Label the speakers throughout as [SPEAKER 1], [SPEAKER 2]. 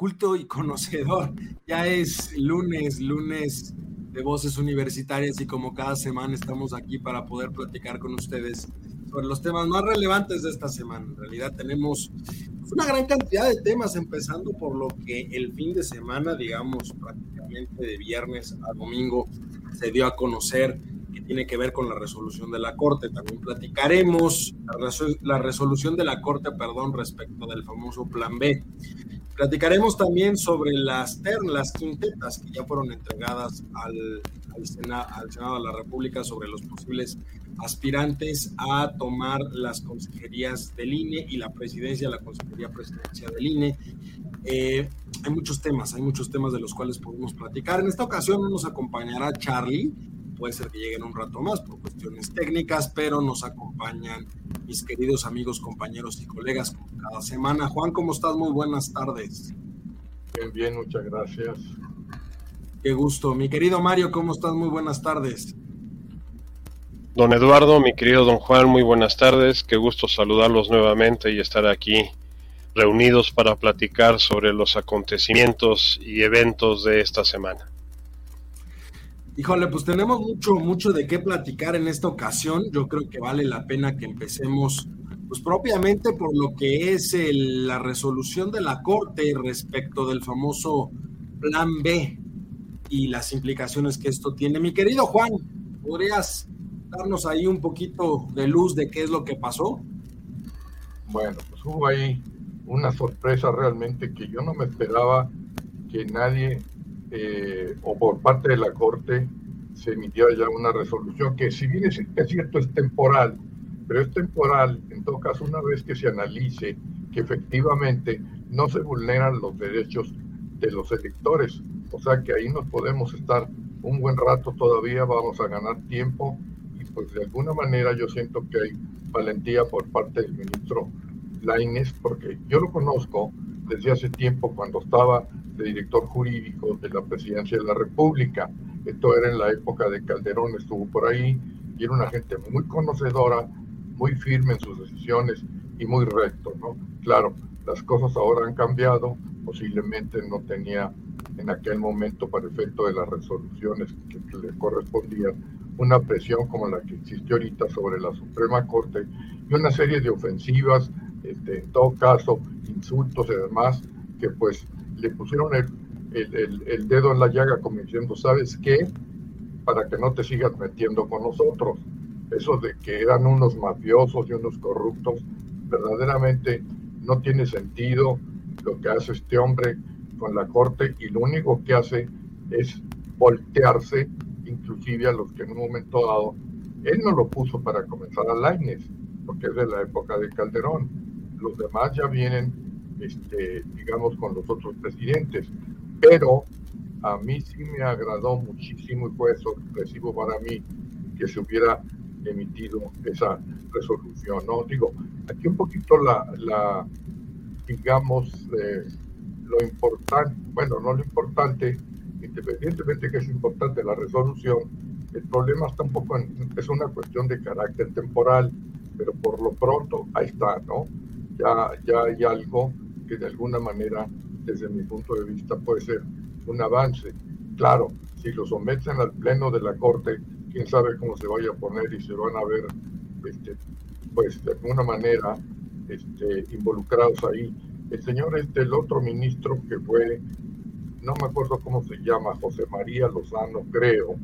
[SPEAKER 1] culto y conocedor. Ya es lunes, lunes de voces universitarias y como cada semana estamos aquí para poder platicar con ustedes sobre los temas más relevantes de esta semana. En realidad tenemos una gran cantidad de temas, empezando por lo que el fin de semana, digamos prácticamente de viernes a domingo, se dio a conocer que tiene que ver con la resolución de la Corte. También platicaremos la, resolución de la Corte, perdón, respecto del famoso Plan B. Platicaremos también sobre las ternas, quintetas que ya fueron entregadas al, al, Senado de la República sobre los posibles aspirantes a tomar las consejerías del INE y la presidencia, la consejería presidencial del INE. Eh, hay muchos temas, hay muchos temas de los cuales podemos platicar. En esta ocasión nos acompañará Charlie, puede ser que lleguen un rato más por cuestiones técnicas, pero nos acompañan mis queridos amigos, compañeros y colegas como cada semana. Juan, ¿cómo estás? Muy buenas tardes.
[SPEAKER 2] Bien, bien, muchas gracias.
[SPEAKER 1] Qué gusto. Mi querido Mario, ¿cómo estás? Muy buenas tardes.
[SPEAKER 3] Don Eduardo, mi querido don Juan, muy buenas tardes. Qué gusto saludarlos nuevamente y estar aquí reunidos para platicar sobre los acontecimientos y eventos de esta semana.
[SPEAKER 1] Híjole, pues tenemos mucho, mucho de qué platicar en esta ocasión. Yo creo que vale la pena que empecemos, pues propiamente por lo que es la resolución de la Corte respecto del famoso Plan B y las implicaciones que esto tiene. Mi querido Juan, ¿podrías darnos ahí un poquito de luz de qué es lo que pasó?
[SPEAKER 2] Bueno, pues hubo ahí una sorpresa realmente que yo no me esperaba que nadie eh, o por parte de la Corte se emitió ya una resolución que si bien es, cierto es temporal, pero es temporal en todo caso una vez que se analice que efectivamente no se vulneran los derechos de los electores. O sea que ahí nos podemos estar un buen rato todavía, vamos a ganar tiempo y pues de alguna manera yo siento que hay valentía por parte del ministro Laines, porque yo lo conozco desde hace tiempo cuando estaba de director jurídico de la presidencia de la República. Esto era en la época de Calderón, estuvo por ahí y era una gente muy conocedora, muy firme en sus decisiones y muy recto, ¿no? Claro, las cosas ahora han cambiado, posiblemente no tenía en aquel momento para efecto de las resoluciones que, le correspondían una presión como la que existe ahorita sobre la Suprema Corte y una serie de ofensivas, este, en todo caso, insultos y demás, que pues le pusieron el, el, dedo en la llaga como diciendo, ¿sabes qué? Para que no te sigas metiendo con nosotros. Eso de que eran unos mafiosos y unos corruptos, verdaderamente no tiene sentido lo que hace este hombre con la corte y lo único que hace es voltearse inclusive a los que en un momento dado, él no lo puso para comenzar a Laines, porque es de la época de Calderón. Los demás ya vienen este, digamos, con los otros presidentes. Pero a mí sí me agradó muchísimo y fue sorpresivo para mí que se hubiera emitido esa resolución. ¿no? Digo, aquí un poquito la, la digamos, eh, lo importante, bueno, no lo importante, independientemente que es importante la resolución, el problema está un poco en, es una cuestión de carácter temporal, pero por lo pronto ahí está, ¿no? Ya, ya hay algo que de alguna manera, desde mi punto de vista, puede ser un avance. Claro, si lo someten al pleno de la Corte, quién sabe cómo se vaya a poner y se van a ver, este, pues de alguna manera, este, involucrados ahí. El señor este, el otro ministro que fue no me acuerdo cómo se llama, José María Lozano, creo.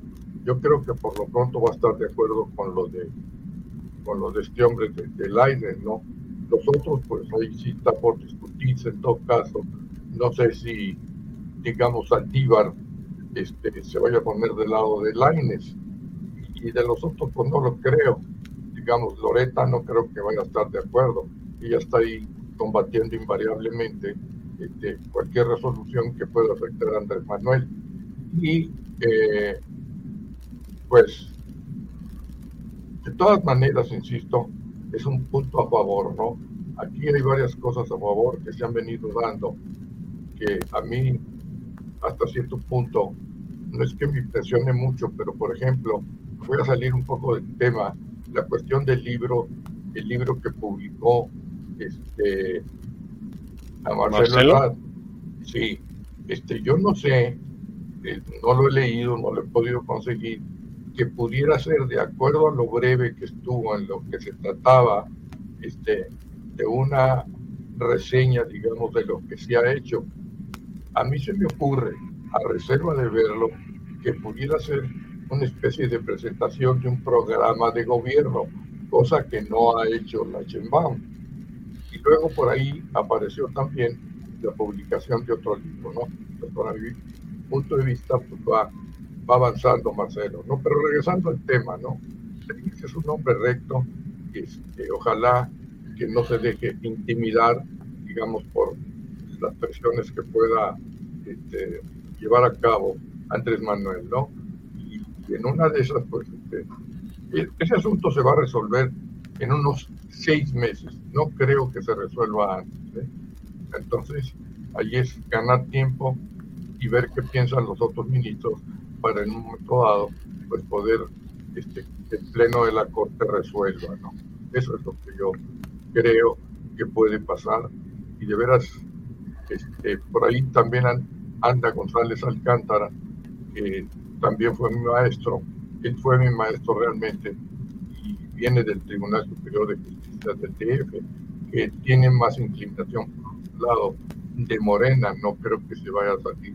[SPEAKER 2] Yo creo que por lo pronto va a estar de acuerdo con lo de con lo de este hombre del aire, ¿no? Los otros, pues ahí sí está por discutirse en todo caso. No sé si, digamos, Altíbar este, se vaya a poner del lado de Laines. Y de los otros, pues no lo creo. Digamos, Loreta no creo que vaya a estar de acuerdo. Ella está ahí combatiendo invariablemente este, cualquier resolución que pueda afectar a Andrés Manuel. Y eh, pues, de todas maneras, insisto, es un punto a favor, ¿no? Aquí hay varias cosas a favor que se han venido dando, que a mí, hasta cierto punto, no es que me impresione mucho, pero por ejemplo, voy a salir un poco del tema, la cuestión del libro, el libro que publicó este, a Marcelo, Sí, este, yo no sé, eh, no lo he leído, no lo he podido conseguir, que pudiera ser de acuerdo a lo breve que estuvo en lo que se trataba este, de una reseña, digamos, de lo que se ha hecho. A mí se me ocurre, a reserva de verlo, que pudiera ser una especie de presentación de un programa de gobierno, cosa que no ha hecho la Chenbaum. Y luego por ahí apareció también la publicación de otro libro, ¿no? Entonces, mi punto de vista, pues va, va avanzando Marcelo, ¿no? Pero regresando al tema, ¿no? Es un hombre recto, este, ojalá que no se deje intimidar, digamos, por las presiones que pueda este, llevar a cabo Andrés Manuel, ¿no? Y, en una de esas, pues, este, e, ese asunto se va a resolver en unos seis meses. No creo que se resuelva antes. ¿eh? Entonces, ahí es ganar tiempo y ver qué piensan los otros ministros para en un momento dado, pues poder este, el pleno de la corte resuelva, ¿no? Eso es lo que yo creo que puede pasar. Y de veras, este, por ahí también anda González Alcántara, que también fue mi maestro, él fue mi maestro realmente y viene del Tribunal Superior de Justicia del TF, que tiene más inclinación por un lado de Morena, no creo que se vaya a salir,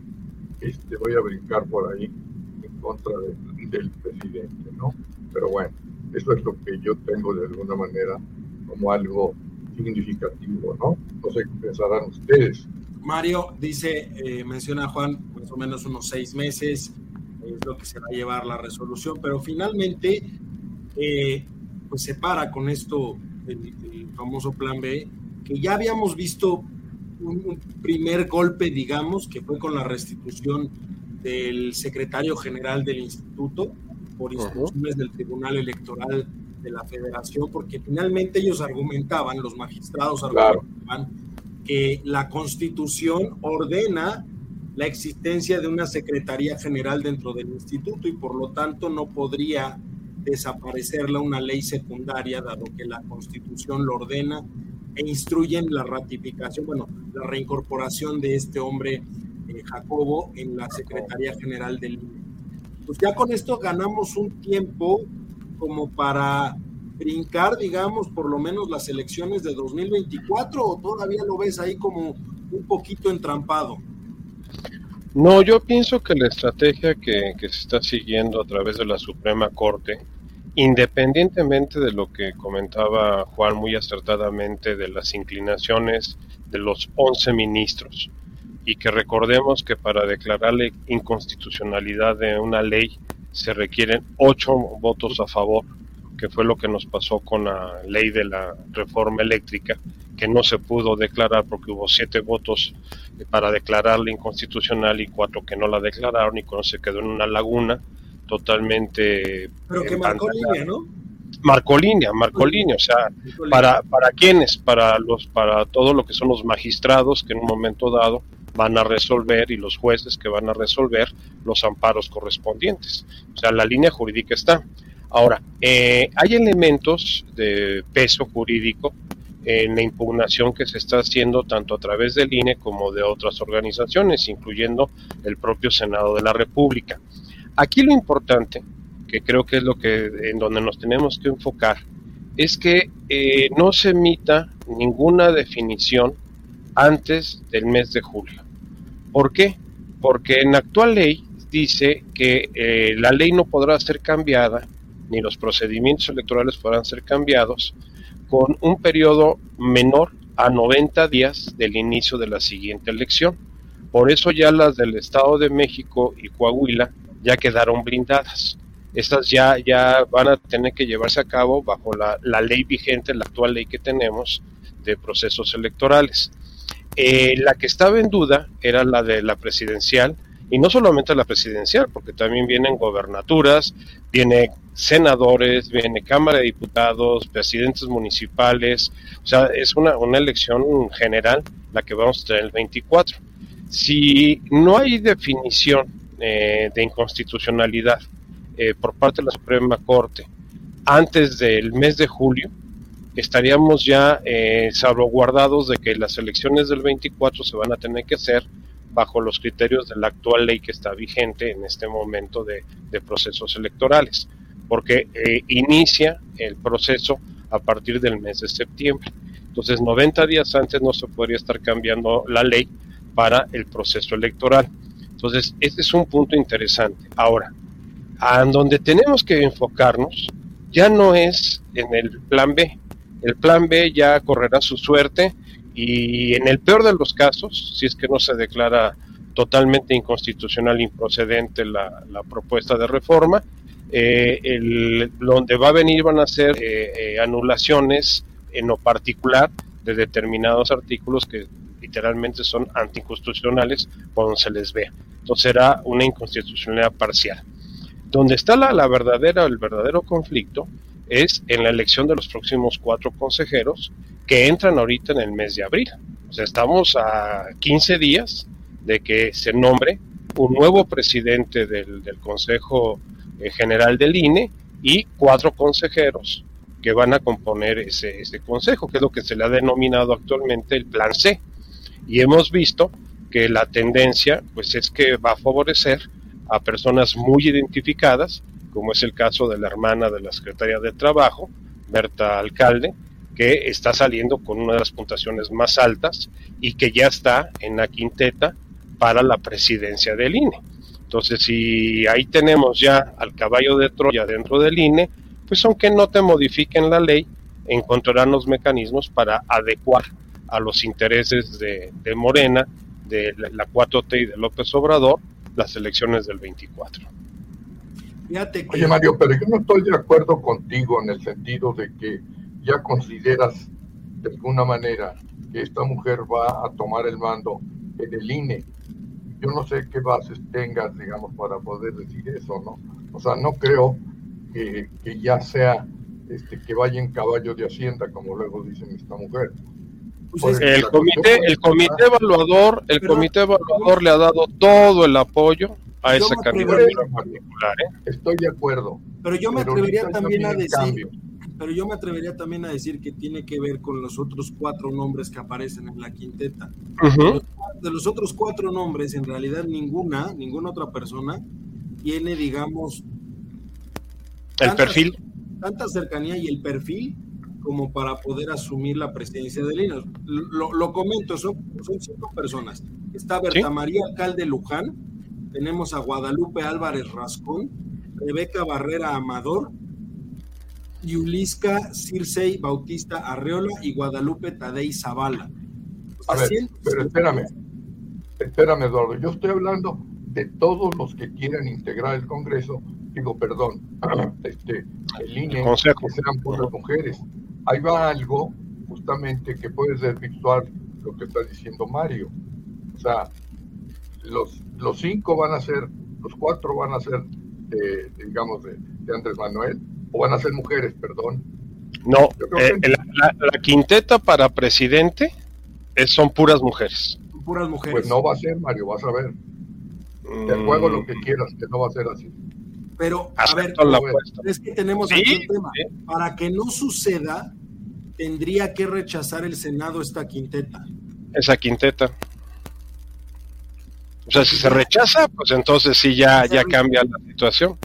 [SPEAKER 2] este, voy a brincar por ahí contra del presidente, ¿no? Pero bueno, eso es lo que yo tengo de alguna manera como algo significativo, ¿no? No sé qué pensarán ustedes.
[SPEAKER 1] Mario dice, eh, menciona Juan, más o menos unos seis meses, es lo que se va a llevar la resolución, pero finalmente, eh, pues se para con esto el, famoso plan B, que ya habíamos visto un, primer golpe, digamos, que fue con la restitución del secretario general del instituto por instrucciones del Tribunal Electoral de la Federación, porque finalmente ellos argumentaban, los magistrados argumentaban, que la Constitución ordena la existencia de una Secretaría General dentro del instituto y por lo tanto no podría desaparecerla una ley secundaria, dado que la Constitución lo ordena e instruyen la ratificación, bueno, la reincorporación de este hombre, eh, Jacobo, en la Secretaría General del INE. Pues ya con esto ganamos un tiempo como para brincar, digamos, por lo menos las elecciones de 2024 o todavía lo ves ahí como un poquito entrampado?
[SPEAKER 3] No, yo pienso que la estrategia que, que, se está siguiendo a través de la Suprema Corte, independientemente de lo que comentaba Juan muy acertadamente de las inclinaciones de los 11 ministros, y que recordemos que para declarar la inconstitucionalidad de una ley se requieren 8 votos a favor que fue lo que nos pasó con la ley de la reforma eléctrica, que no se pudo declarar porque hubo siete votos para declararla inconstitucional y cuatro que no la declararon y cuando se quedó en una laguna totalmente...
[SPEAKER 1] Pero que marcó línea, ¿no?
[SPEAKER 3] Marcó línea, marcó línea, o sea, para, para quiénes, para los, para todo lo que son los magistrados que en un momento dado van a resolver y los jueces que van a resolver los amparos correspondientes. O sea, la línea jurídica está. Ahora, eh, hay elementos de peso jurídico en la impugnación que se está haciendo tanto a través del INE como de otras organizaciones, incluyendo el propio Senado de la República. Aquí lo importante, que creo que es lo que en donde nos tenemos que enfocar, es que eh, no se emita ninguna definición antes del mes de julio. ¿Por qué? porque en la actual ley dice que eh, la ley no podrá ser cambiada, ni los procedimientos electorales podrán ser cambiados, con un periodo menor a 90 días del inicio de la siguiente elección. Por eso ya las del Estado de México y Coahuila ya quedaron blindadas. Estas ya, ya van a tener que llevarse a cabo bajo la, la ley vigente, la actual ley que tenemos de procesos electorales. Eh, la que estaba en duda era la de la presidencial, y no solamente la presidencial, porque también vienen gobernaturas, viene senadores, viene Cámara de Diputados, presidentes municipales, o sea, es una, una elección general la que vamos a tener el 24. Si no hay definición eh, de inconstitucionalidad eh, por parte de la Suprema Corte antes del mes de julio, estaríamos ya eh, salvaguardados de que las elecciones del 24 se van a tener que hacer bajo los criterios de la actual ley que está vigente en este momento de, procesos electorales, porque eh, inicia el proceso a partir del mes de septiembre. Entonces, 90 días antes no se podría estar cambiando la ley para el proceso electoral. Entonces, este es un punto interesante. Ahora, a donde tenemos que enfocarnos ya no es en el plan B. El plan B ya correrá su suerte y en el peor de los casos, si es que no se declara totalmente inconstitucional, improcedente la, propuesta de reforma, eh, donde va a venir van a ser eh, eh, anulaciones en lo particular de determinados artículos que literalmente son anticonstitucionales cuando se les vea. Entonces será una inconstitucionalidad parcial. Donde está la, la verdadera, el verdadero conflicto es en la elección de los próximos cuatro consejeros que entran ahorita en el mes de abril. O sea, estamos a 15 días de que se nombre un nuevo presidente del, Consejo eh, General del INE y cuatro consejeros que van a componer ese, ese consejo, que es lo que se le ha denominado actualmente el Plan C. Y hemos visto que la tendencia pues es que va a favorecer a personas muy identificadas como es el caso de la hermana de la Secretaría de Trabajo, Berta Alcalde, que está saliendo con una de las puntuaciones más altas y que ya está en la quinteta para la presidencia del INE. Entonces, si ahí tenemos ya al caballo de Troya dentro del INE, pues aunque no te modifiquen la ley, encontrarán los mecanismos para adecuar a los intereses de, Morena, de la 4T y de López Obrador, las elecciones del 24.
[SPEAKER 2] Oye, Mario, pero yo no estoy de acuerdo contigo en el sentido de que ya consideras de alguna manera que esta mujer va a tomar el mando en el INE. Yo no sé qué bases tengas, digamos, para poder decir eso, ¿no? O sea, no creo que, ya sea este, que vaya en caballo de Hacienda, como luego dicen esta mujer.
[SPEAKER 3] Pues el comité, el comité evaluador, el comité evaluador le ha dado todo el apoyo a esa candidatura
[SPEAKER 2] particular. ¿eh? Estoy de acuerdo.
[SPEAKER 1] Pero yo me atrevería también a decir, pero yo me atrevería también a decir que tiene que ver con los otros cuatro nombres que aparecen en la quinteta. de, los, otros cuatro nombres, en realidad ninguna, ninguna otra persona tiene, digamos,
[SPEAKER 3] el perfil.
[SPEAKER 1] Tanta cercanía y el perfil como para poder asumir la presidencia de INE. Lo, comento, son, son cinco personas. Está Berta María Alcalde Luján, tenemos a Guadalupe Álvarez Rascón, Rebeca Barrera Amador, Yulisca Circei Bautista Arreola y Guadalupe Tadei Zavala.
[SPEAKER 2] A ver, pero espérame, espérame Eduardo, yo estoy hablando de todos los que quieran integrar el Congreso, digo, perdón, este, el INE, que sean puras mujeres. Ahí va algo justamente que puede ser virtual lo que está diciendo Mario. O sea, los, los cinco van a ser, los cuatro van a ser, de, digamos, de, Andrés Manuel, o van a ser mujeres, perdón.
[SPEAKER 3] No, eh, la, quinteta para presidente es, son puras mujeres.
[SPEAKER 1] Puras mujeres.
[SPEAKER 2] Pues no va a ser, Mario, vas a ver. Te juego lo que mm. quieras, que no va a ser así.
[SPEAKER 1] Pero, a ver, es que tenemos aquí un tema. Para que no suceda, tendría que rechazar el Senado esta quinteta.
[SPEAKER 3] Esa quinteta. O sea, si se rechaza, pues entonces sí ya, ya cambia la situación.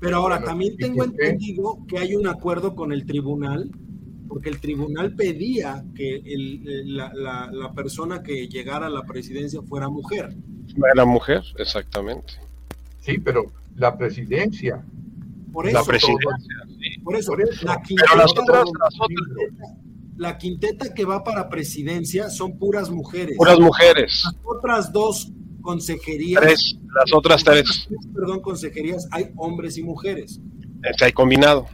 [SPEAKER 1] Pero ahora también tengo entendido que hay un acuerdo con el tribunal, porque el tribunal pedía que la, persona que llegara a la presidencia fuera mujer.
[SPEAKER 3] la mujer, exactamente.
[SPEAKER 2] Sí, pero la presidencia.
[SPEAKER 3] Por eso, la presidencia.
[SPEAKER 1] Por eso, La quinteta, pero las otras, las otras, la quinteta que va para presidencia son puras mujeres.
[SPEAKER 3] Puras mujeres.
[SPEAKER 1] Las otras dos consejerías.
[SPEAKER 3] Tres, las otras tres.
[SPEAKER 1] Perdón, consejerías, hay hombres y mujeres.
[SPEAKER 3] Está ahí combinado.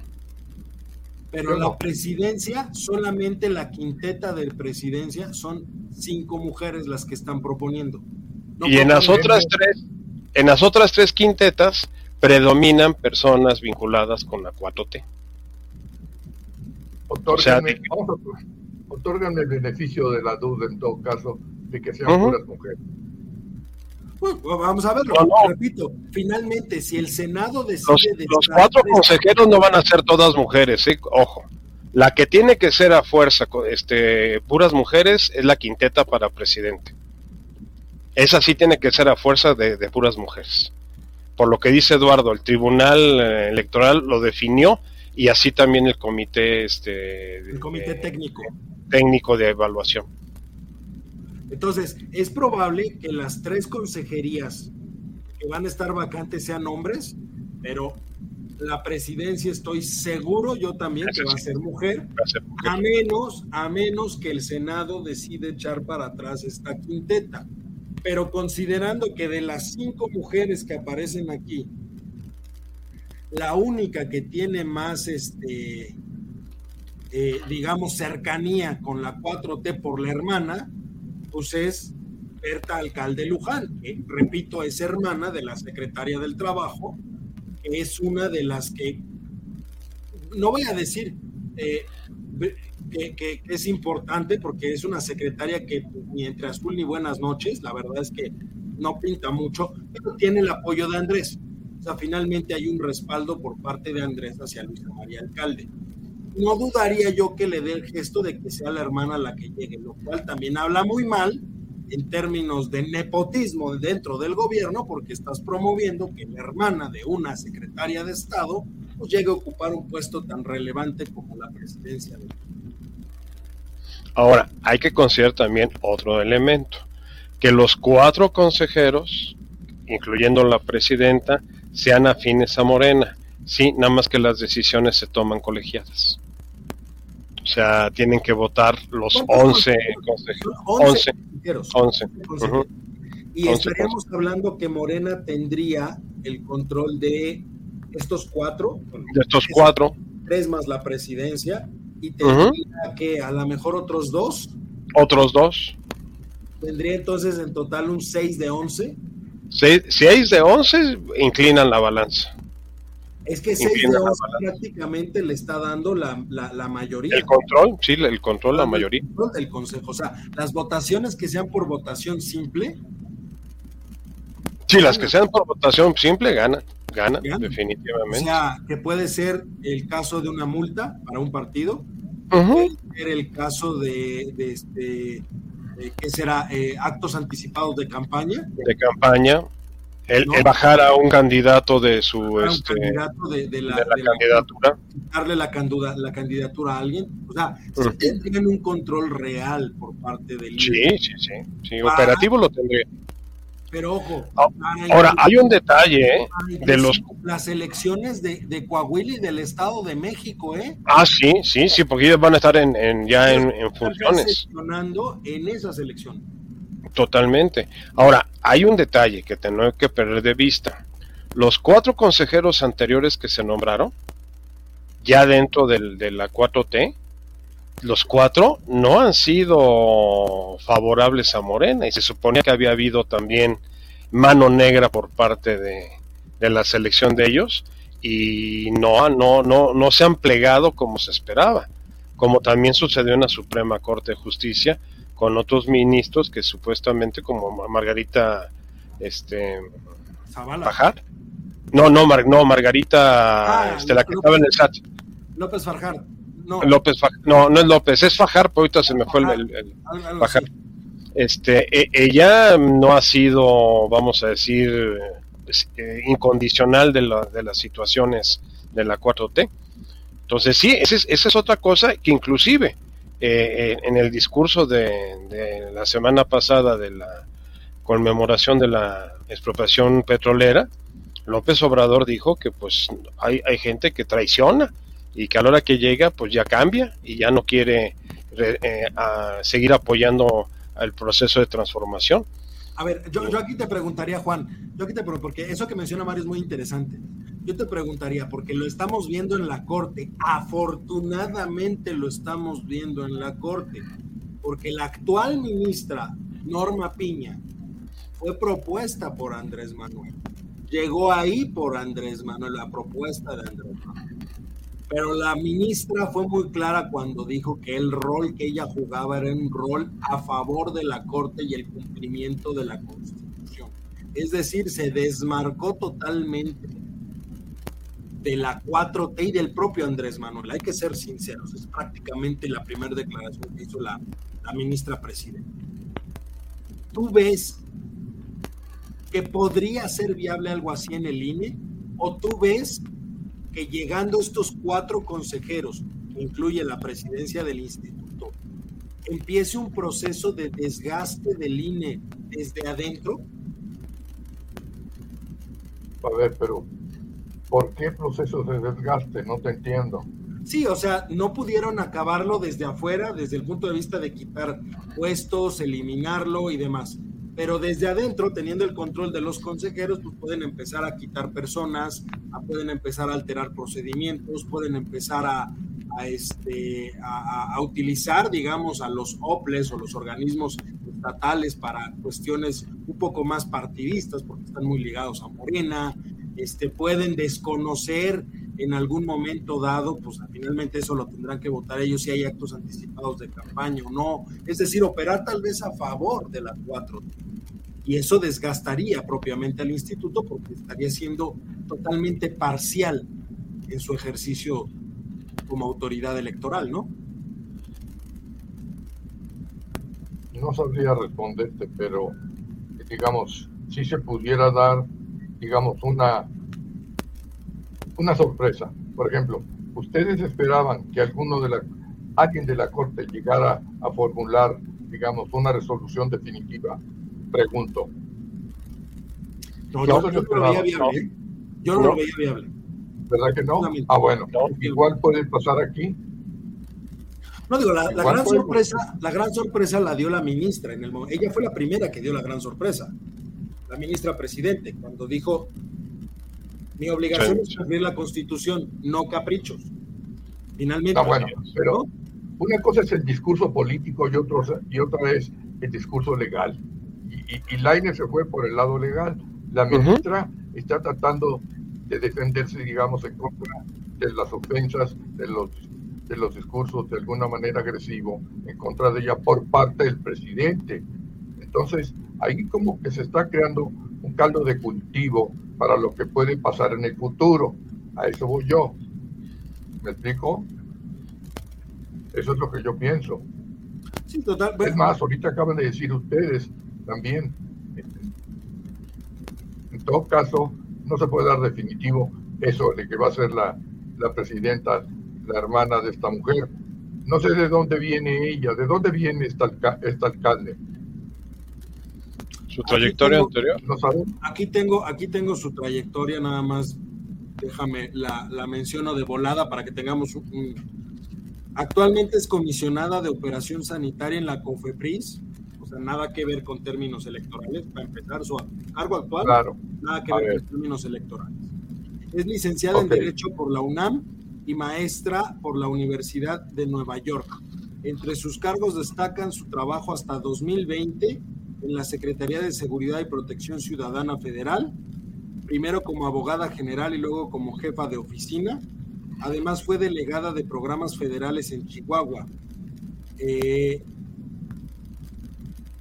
[SPEAKER 1] Pero la presidencia, solamente la quinteta de presidencia son cinco mujeres las que están proponiendo.
[SPEAKER 3] y en las otras tres, en las otras tres quintetas predominan personas vinculadas con la 4T.
[SPEAKER 2] Otórganme, el beneficio de la duda en todo caso de que sean puras mujeres.
[SPEAKER 1] Pues, vamos a verlo. Repito, finalmente, si el Senado
[SPEAKER 3] decide. Los, cuatro consejeros no van a ser todas mujeres, ¿eh? ojo. La que tiene que ser a fuerza, este, puras mujeres, es la quinteta para presidente. Esa sí tiene que ser a fuerza de, puras mujeres. Por lo que dice Eduardo, el Tribunal eh, Electoral lo definió y así también el comité, este,
[SPEAKER 1] el comité técnico,
[SPEAKER 3] técnico de evaluación.
[SPEAKER 1] Entonces, es probable que las tres consejerías que van a estar vacantes sean hombres, pero la presidencia estoy seguro, yo también, que va a ser mujer, a menos, a menos que el Senado decide echar para atrás esta quinteta. Pero considerando que de las cinco mujeres que aparecen aquí, la única que tiene más, este, eh, digamos, cercanía con la 4T por la hermana, pues es Berta Alcalde Luján, que repito, es hermana de la secretaria del Trabajo, es una de las que, no voy a decir eh, que, es importante, porque es una secretaria que ni entre azul ni buenas noches, la verdad es que no pinta mucho, pero tiene el apoyo de Andrés. O sea, finalmente hay un respaldo por parte de Andrés hacia Luisa María Alcalde no dudaría yo que le dé el gesto de que sea la hermana la que llegue, lo cual también habla muy mal en términos de nepotismo dentro del gobierno, porque estás promoviendo que la hermana de una secretaria de Estado pues, llegue a ocupar un puesto tan relevante como la presidencia.
[SPEAKER 3] Ahora, hay que considerar también otro elemento, que los cuatro consejeros, incluyendo la presidenta, sean afines a Morena. Sí, nada más que las decisiones se toman colegiadas. O sea, tienen que votar los 11 consejeros. 11.
[SPEAKER 1] Y estaríamos hablando que Morena tendría el control de estos cuatro.
[SPEAKER 3] De estos cuatro.
[SPEAKER 1] Tres más la presidencia. Y tendría que a lo mejor otros dos.
[SPEAKER 3] Otros dos.
[SPEAKER 1] Tendría entonces en total un 6 de 11.
[SPEAKER 3] 6 de 11 inclinan la balanza.
[SPEAKER 1] Es que 6 de 11 prácticamente le está dando la, la, mayoría.
[SPEAKER 3] El control, sí, el control, la mayoría. El
[SPEAKER 1] control del Consejo. O sea, las votaciones que sean por votación simple.
[SPEAKER 3] Sí, las que sean por votación simple ganan, ganan, definitivamente. O
[SPEAKER 1] sea, que puede ser el caso de una multa para un partido, puede ser el caso de, de este, ¿qué será? Eh, actos anticipados de campaña.
[SPEAKER 3] De campaña el, bajar a un candidato de su este,
[SPEAKER 1] de, la,
[SPEAKER 3] candidatura.
[SPEAKER 1] darle la, la candidatura a alguien. O sea tienen un control real por parte del
[SPEAKER 3] sí sí sí. Sí operativo lo tendría
[SPEAKER 1] pero ojo
[SPEAKER 3] ah, ahora hay un detalle ¿eh? de los
[SPEAKER 1] las elecciones de, de, Coahuila y del Estado de México eh
[SPEAKER 3] ah sí sí sí porque ellos van a estar en, en ya en, en funciones.
[SPEAKER 1] en esas elecciones
[SPEAKER 3] Totalmente. Ahora, hay un detalle que tenemos que perder de vista. Los cuatro consejeros anteriores que se nombraron, ya dentro del, de la 4T, los cuatro no han sido favorables a Morena y se supone que había habido también mano negra por parte de, de la selección de ellos y no, no, no, no se han plegado como se esperaba, como también sucedió en la Suprema Corte de Justicia, con otros ministros que supuestamente como Margarita este Fajar no no no Margarita ah, este, la que estaba en el SAT.
[SPEAKER 1] López Fajar no.
[SPEAKER 3] López no no es López es Fajar pero ahorita se me fue el, Fajar este e, ella no ha sido vamos a decir eh, incondicional de, la, de las situaciones de la 4T entonces sí esa es, esa es otra cosa que inclusive eh, en el discurso de, la semana pasada de la, conmemoración de la expropiación petrolera, López Obrador dijo que pues hay, hay gente que traiciona y que a la hora que llega pues ya cambia y ya no quiere eh, seguir apoyando el proceso de transformación.
[SPEAKER 1] A ver, yo, aquí te preguntaría, Juan, yo aquí te pregunto, porque eso que menciona Mario es muy interesante. Yo te preguntaría, porque lo estamos viendo en la Corte, afortunadamente lo estamos viendo en la Corte, porque la actual ministra, Norma Piña, fue propuesta por Andrés Manuel. Llegó ahí por Andrés Manuel, la propuesta de Andrés Manuel. Pero la ministra fue muy clara cuando dijo que el rol que ella jugaba era un rol a favor de la Corte y el cumplimiento de la Constitución. Es decir, se desmarcó totalmente de la 4T y del propio Andrés Manuel. Hay que ser sinceros, es prácticamente la primera declaración que hizo la, la ministra presidenta. ¿Tú ves que podría ser viable algo así en el INE? ¿O tú ves que llegando estos cuatro consejeros, que incluye la presidencia del instituto, empiece un proceso de desgaste del INE desde adentro?
[SPEAKER 2] A ver, pero ¿por qué proceso de desgaste? No te entiendo.
[SPEAKER 1] Sí, o sea, no pudieron acabarlo desde afuera, desde el punto de vista de quitar puestos, eliminarlo y demás pero desde adentro, teniendo el control de los consejeros, pues pueden empezar a quitar personas, pueden empezar a alterar procedimientos, pueden empezar a, este, a, utilizar, digamos, a los OPLES o los organismos estatales para cuestiones un poco más partidistas, porque están muy ligados a Morena, este, pueden desconocer en algún momento dado, pues finalmente eso lo tendrán que votar ellos si hay actos anticipados de campaña o no. Es decir, operar tal vez a favor de la 4 y eso desgastaría propiamente al instituto porque estaría siendo totalmente parcial en su ejercicio como autoridad electoral, ¿no?
[SPEAKER 2] No sabría responderte, pero digamos, si se pudiera dar, digamos, una una sorpresa. Por ejemplo, ¿ustedes esperaban que alguno de la, alguien de la Corte llegara a formular, digamos, una resolución definitiva? Pregunto.
[SPEAKER 1] No, yo, no lo veía viable. ¿eh? Yo no, lo veía viable.
[SPEAKER 2] ¿Verdad que no? Ah, bueno. Igual puede pasar aquí.
[SPEAKER 1] No digo, la, gran sorpresa, la gran sorpresa la dio la ministra en el momento. Ella fue la primera que dio la gran sorpresa. La ministra presidente, cuando dijo mi obligación es cumplir la constitución, no caprichos. Finalmente.
[SPEAKER 2] Ah, bueno, pero una cosa es el discurso político y, otro, y otra es el discurso legal. Y, y, Laine se fue por el lado legal. La ministra está tratando de defenderse, digamos, en contra de las ofensas, de los, de los discursos de alguna manera agresivo en contra de ella por parte del presidente. Entonces, ahí como que se está creando un caldo de cultivo para lo que puede pasar en el futuro. A eso voy yo. ¿Me explico? Eso es lo que yo pienso.
[SPEAKER 1] Sí, total.
[SPEAKER 2] Es más, ahorita acaban de decir ustedes también. En todo caso, no se puede dar definitivo eso de que va a ser la, la presidenta, la hermana de esta mujer. No sé de dónde viene ella, de dónde viene esta, esta alcalde.
[SPEAKER 3] ¿Su trayectoria anterior?
[SPEAKER 1] Aquí tengo, aquí tengo su trayectoria, nada más déjame, la, la menciono de volada para que tengamos un, Actualmente es comisionada de operación sanitaria en la COFEPRIS, o sea, nada que ver con términos electorales, para empezar su cargo actual,
[SPEAKER 2] claro.
[SPEAKER 1] nada que ver con términos electorales. Es licenciada en Derecho por la UNAM y maestra por la Universidad de Nueva York. Entre sus cargos destacan su trabajo hasta 2020 en la Secretaría de Seguridad y Protección Ciudadana Federal, primero como abogada general y luego como jefa de oficina. Además fue delegada de programas federales en Chihuahua. Eh,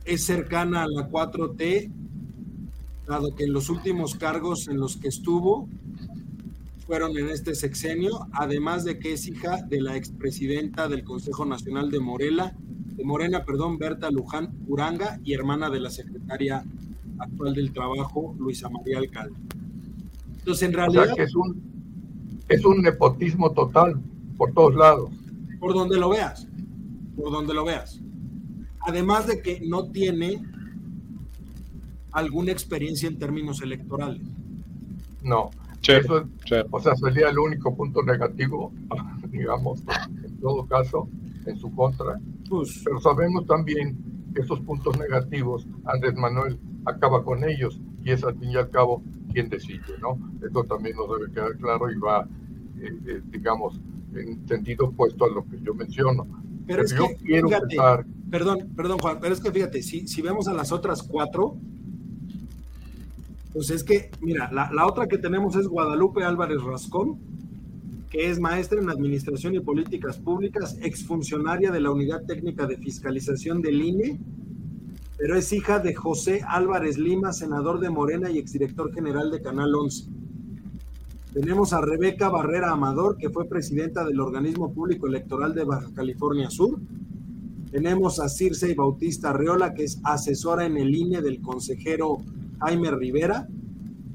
[SPEAKER 1] es cercana a la 4T, dado que en los últimos cargos en los que estuvo fueron en este sexenio, además de que es hija de la expresidenta del Consejo Nacional de Morela, Morena, perdón, Berta Luján Uranga y hermana de la secretaria actual del Trabajo, Luisa María Alcalde. Entonces, en realidad...
[SPEAKER 2] es un, es un nepotismo total por todos lados.
[SPEAKER 1] Por donde lo veas, por donde lo veas. Además de que no tiene alguna experiencia en términos electorales.
[SPEAKER 2] No,
[SPEAKER 3] Sí,
[SPEAKER 2] eso,
[SPEAKER 3] sí.
[SPEAKER 2] o sea, sería el único punto negativo, digamos, en todo caso, en su contra.
[SPEAKER 1] Pues,
[SPEAKER 2] Pero sabemos también que esos puntos negativos, Andrés Manuel acaba con ellos y es al fin y al cabo quien decide, ¿no? Esto también nos debe quedar claro y va, eh, eh, digamos, en sentido opuesto a lo que yo menciono.
[SPEAKER 1] pero es
[SPEAKER 2] yo
[SPEAKER 1] que,
[SPEAKER 2] quiero
[SPEAKER 1] fíjate,
[SPEAKER 2] pensar,
[SPEAKER 1] perdón, perdón Juan, pero es que fíjate, si, si vemos a las otras cuatro, pues es que, mira, la, la otra que tenemos es Guadalupe Álvarez Rascón, que es maestra en Administración y Políticas Públicas, exfuncionaria de la Unidad Técnica de Fiscalización del INE, pero es hija de José Álvarez Lima, senador de Morena y exdirector general de Canal 11. Tenemos a Rebeca Barrera Amador, que fue presidenta del Organismo Público Electoral de Baja California Sur. Tenemos a Circe Bautista Arreola, que es asesora en el INE del consejero Jaime Rivera.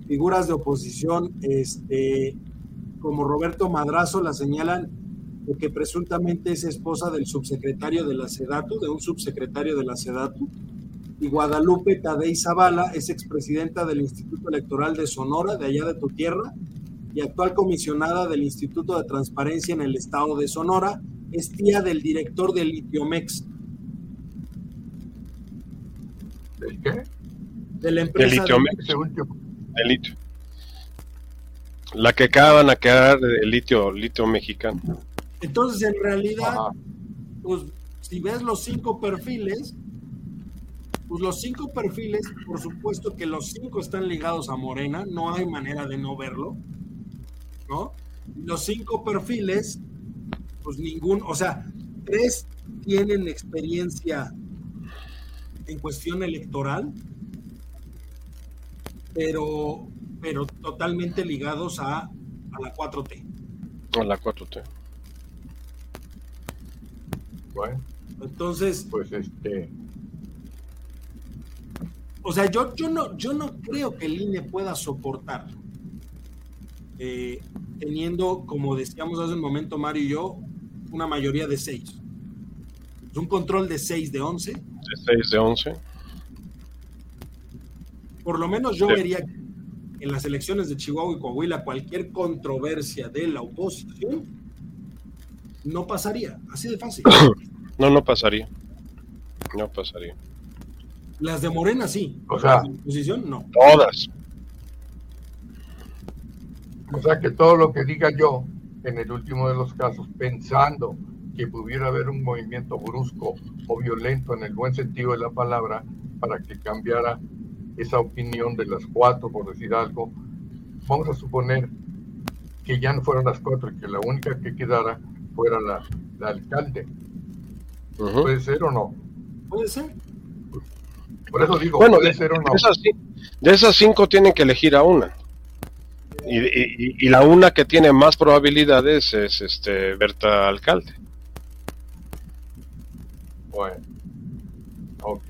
[SPEAKER 1] Figuras de oposición, este, como Roberto Madrazo, la señalan de que presuntamente es esposa del subsecretario de la SEDATU, de un subsecretario de la SEDATU. Y Guadalupe Tadei Zavala es expresidenta del Instituto Electoral de Sonora, de allá de tu tierra, y actual comisionada del Instituto de Transparencia en el estado de Sonora, es tía del director del Litiomex,
[SPEAKER 2] ¿el qué?
[SPEAKER 1] de la empresa. de-
[SPEAKER 3] Litiomex.
[SPEAKER 2] Ese último,
[SPEAKER 3] El litio. La que acaban a quedar el litio, litio mexicano.
[SPEAKER 1] Entonces, en realidad,
[SPEAKER 2] ajá,
[SPEAKER 1] pues si ves los cinco perfiles, pues los cinco perfiles, por supuesto que los cinco están ligados a Morena, no hay manera de no verlo, ¿no? Los cinco perfiles, pues ningún, o sea, tres tienen experiencia en cuestión electoral, pero, pero totalmente ligados a, a la 4T.
[SPEAKER 3] A la 4T.
[SPEAKER 2] bueno,
[SPEAKER 1] Entonces,
[SPEAKER 2] pues este,
[SPEAKER 1] O sea, yo, yo, no, yo no creo que el INE pueda soportar, eh, teniendo, como decíamos hace un momento Mario y yo, una mayoría de seis. Es un control de seis de once.
[SPEAKER 3] De 6 de 11.
[SPEAKER 1] Por lo menos yo
[SPEAKER 3] Sí.
[SPEAKER 1] vería que en las elecciones de Chihuahua y Coahuila cualquier controversia de la oposición no pasaría. Así de fácil.
[SPEAKER 3] No, no pasaría. No pasaría.
[SPEAKER 1] Las de Morena sí.
[SPEAKER 2] O sea-
[SPEAKER 1] las de la oposición no.
[SPEAKER 3] Todas.
[SPEAKER 2] o sea que todo lo que diga yo, en el último de los casos, pensando que pudiera haber un movimiento brusco o violento en el buen sentido de la palabra para que cambiara esa opinión de las cuatro, por decir algo, vamos a suponer que ya no fueron las cuatro y que la única que quedara fuera la, la alcalde. ¿Puede ser o no?
[SPEAKER 1] Puede ser.
[SPEAKER 2] Por eso digo,
[SPEAKER 3] Bueno,
[SPEAKER 2] puede
[SPEAKER 3] de,
[SPEAKER 2] ser o no.
[SPEAKER 3] de esas, ci- de esas cinco tienen que elegir a una. Y, y- y la una que tiene más probabilidades es este Berta Alcalde.
[SPEAKER 2] Bueno, ok.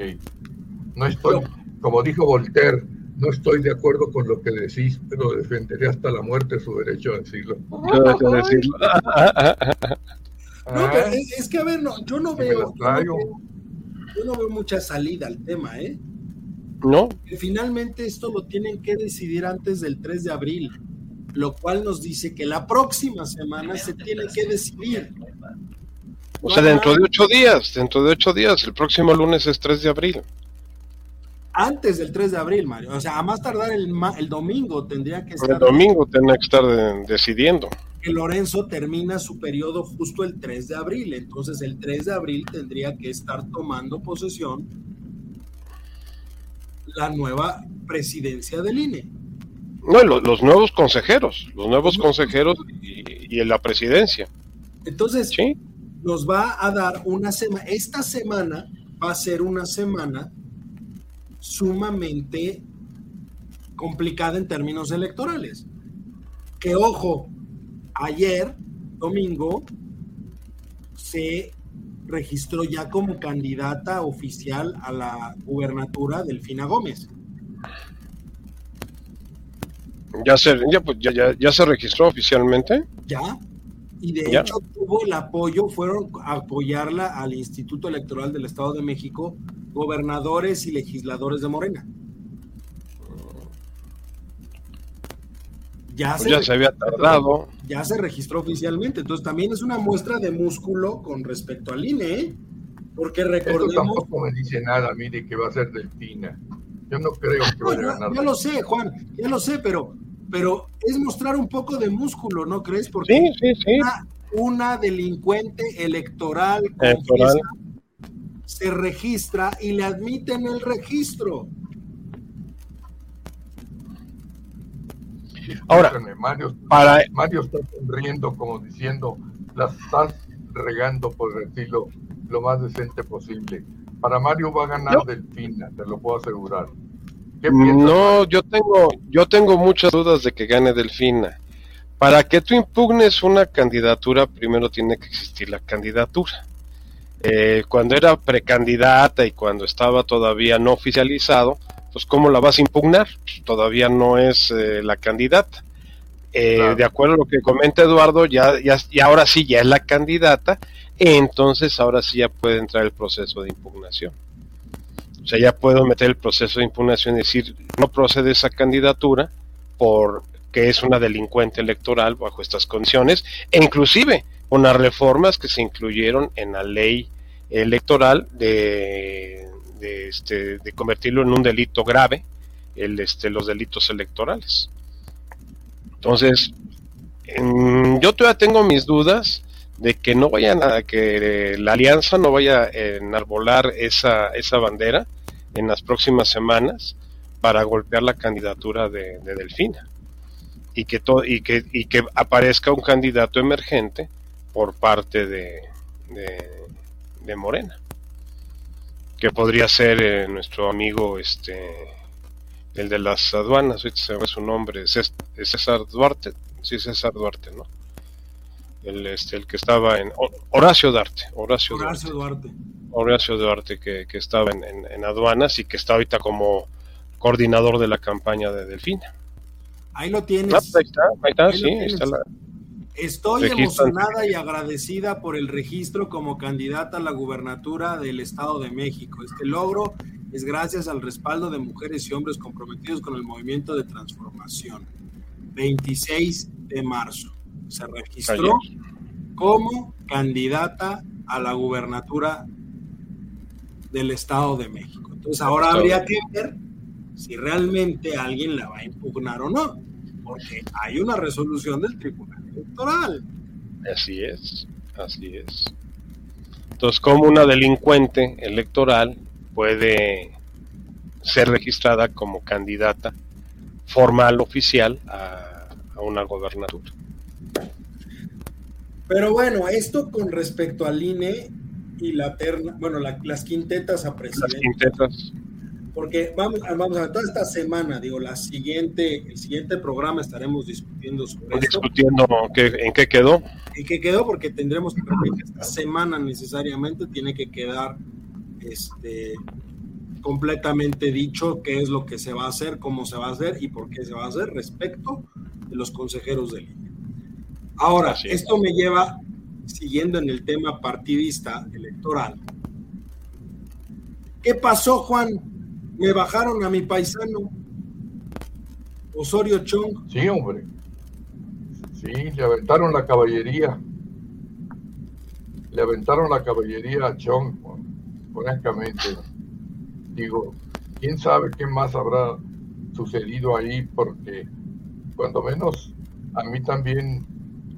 [SPEAKER 2] No estoy, como dijo Voltaire, no estoy de acuerdo con lo que decís, pero defenderé hasta la muerte su derecho a decirlo.
[SPEAKER 1] No,
[SPEAKER 2] Ah,
[SPEAKER 1] pero es, es que a ver, no, yo no veo. yo no veo- yo no veo mucha salida al tema, ¿eh?
[SPEAKER 3] ¿No?
[SPEAKER 1] que finalmente esto lo tienen que decidir antes del 3 de abril, lo cual nos dice que la próxima semana se tiene que decidir.
[SPEAKER 3] O sea, dentro de ocho días, dentro de ocho días, el próximo lunes es 3 de abril.
[SPEAKER 1] Antes del 3 de abril, Mario. O sea, a más tardar el, el domingo tendría que
[SPEAKER 3] El
[SPEAKER 1] estar
[SPEAKER 3] domingo tendrá que estar de- decidiendo.
[SPEAKER 1] que Lorenzo termina su periodo justo el 3 de abril. Entonces el 3 de abril tendría que estar tomando posesión la nueva presidencia del INE.
[SPEAKER 3] No, lo- los nuevos consejeros, los nuevos consejeros y, y en la presidencia.
[SPEAKER 1] Entonces,
[SPEAKER 3] ¿Sí?
[SPEAKER 1] nos va a dar una semana, esta semana va a ser una semana sumamente complicada en términos electorales. Que ojo, ayer, domingo, se registró ya como candidata oficial a la gubernatura Delfina Gómez.
[SPEAKER 3] Ya se, ya, pues, ya, ya, ya se registró oficialmente.
[SPEAKER 1] Ya y de hecho tuvo el apoyo, fueron a apoyarla al Instituto Electoral del Estado de México, gobernadores y legisladores de Morena. Ya,
[SPEAKER 3] pues se, ya se había tardado.
[SPEAKER 1] Ya se registró oficialmente. Entonces también es una muestra de músculo con respecto al INE, ¿eh? porque recordemos. Esto
[SPEAKER 2] tampoco me dice nada a mí de que va a ser del TINA. Yo no creo ah, que vaya a ganar.
[SPEAKER 1] Ya lo sé, Juan, ya lo sé, pero pero es mostrar un poco de músculo, ¿no crees? Porque
[SPEAKER 3] sí, sí, sí.
[SPEAKER 1] Una, delincuente electoral, se registra y le admiten el registro.
[SPEAKER 2] Ahora, Mario, para... Mario está sonriendo como diciendo, las estás regando por decirlo lo más decente posible. Para Mario va a ganar Delfina, te lo puedo asegurar.
[SPEAKER 3] No, yo tengo, yo tengo muchas dudas de que gane Delfina. Para que tú impugnes una candidatura, primero tiene que existir la candidatura. Eh, cuando era precandidata y cuando estaba todavía no oficializado, pues ¿cómo la vas a impugnar? Pues, todavía no es eh, la candidata. Eh, de acuerdo a lo que comenta Eduardo, ya, ya, y ahora sí ya es la candidata, entonces ahora sí ya puede entrar el proceso de impugnación. O sea, ya puedo meter el proceso de impugnación y decir, no procede esa candidatura porque es una delincuente electoral bajo estas condiciones, e inclusive con las reformas que se incluyeron en la ley electoral de de, este, de convertirlo en un delito grave, el, este, los delitos electorales. Entonces, yo todavía tengo mis dudas de que no vayan a que la alianza no vaya a enarbolar esa, esa bandera en las próximas semanas para golpear la candidatura de, Delfina. Y que, y, que, y que aparezca un candidato emergente por parte de, de Morena. Que podría ser eh, nuestro amigo este el de las aduanas, se su nombre, es César Duarte, sí César Duarte, ¿no? El, este, el que estaba en Horacio Duarte, Horacio, Duarte. Horacio Duarte que, que estaba en, en, aduanas y que está ahorita como coordinador de la campaña de Delfina.
[SPEAKER 1] Ahí lo tienes.
[SPEAKER 3] Ah, ahí está, ahí está, sí, está la,
[SPEAKER 1] Estoy emocionada y agradecida por el registro como candidata a la gubernatura del Estado de México. Este logro es gracias al respaldo de mujeres y hombres comprometidos con el movimiento de transformación. 26 de marzo. Se registró como candidata a la gubernatura del Estado de México. Entonces ahora habría que ver si realmente alguien la va a impugnar o no, porque hay una resolución del tribunal electoral.
[SPEAKER 3] Así es, así es. Entonces, ¿cómo una delincuente electoral puede ser registrada como candidata formal oficial a, una gobernatura?
[SPEAKER 1] Pero bueno, esto con respecto al INE y la terna, bueno, las quintetas a presidente. Las quintetas porque vamos, vamos a ver, toda esta semana, digo, la siguiente, el siguiente programa estaremos discutiendo sobre
[SPEAKER 3] Discutiendo en qué quedó.
[SPEAKER 1] En qué quedó, porque tendremos que que esta semana necesariamente tiene que quedar este, completamente dicho qué es lo que se va a hacer, cómo se va a hacer y por qué se va a hacer respecto de los consejeros del INE. Ahora, esto me lleva, siguiendo en el tema partidista electoral, ¿qué pasó, Juan? me bajaron a mi paisano Osorio Chong.
[SPEAKER 2] Sí, hombre. Sí, le aventaron la caballería. Le aventaron la caballería a Chong, francamente. Digo, quién sabe qué más habrá sucedido ahí, porque cuando menos a mí también,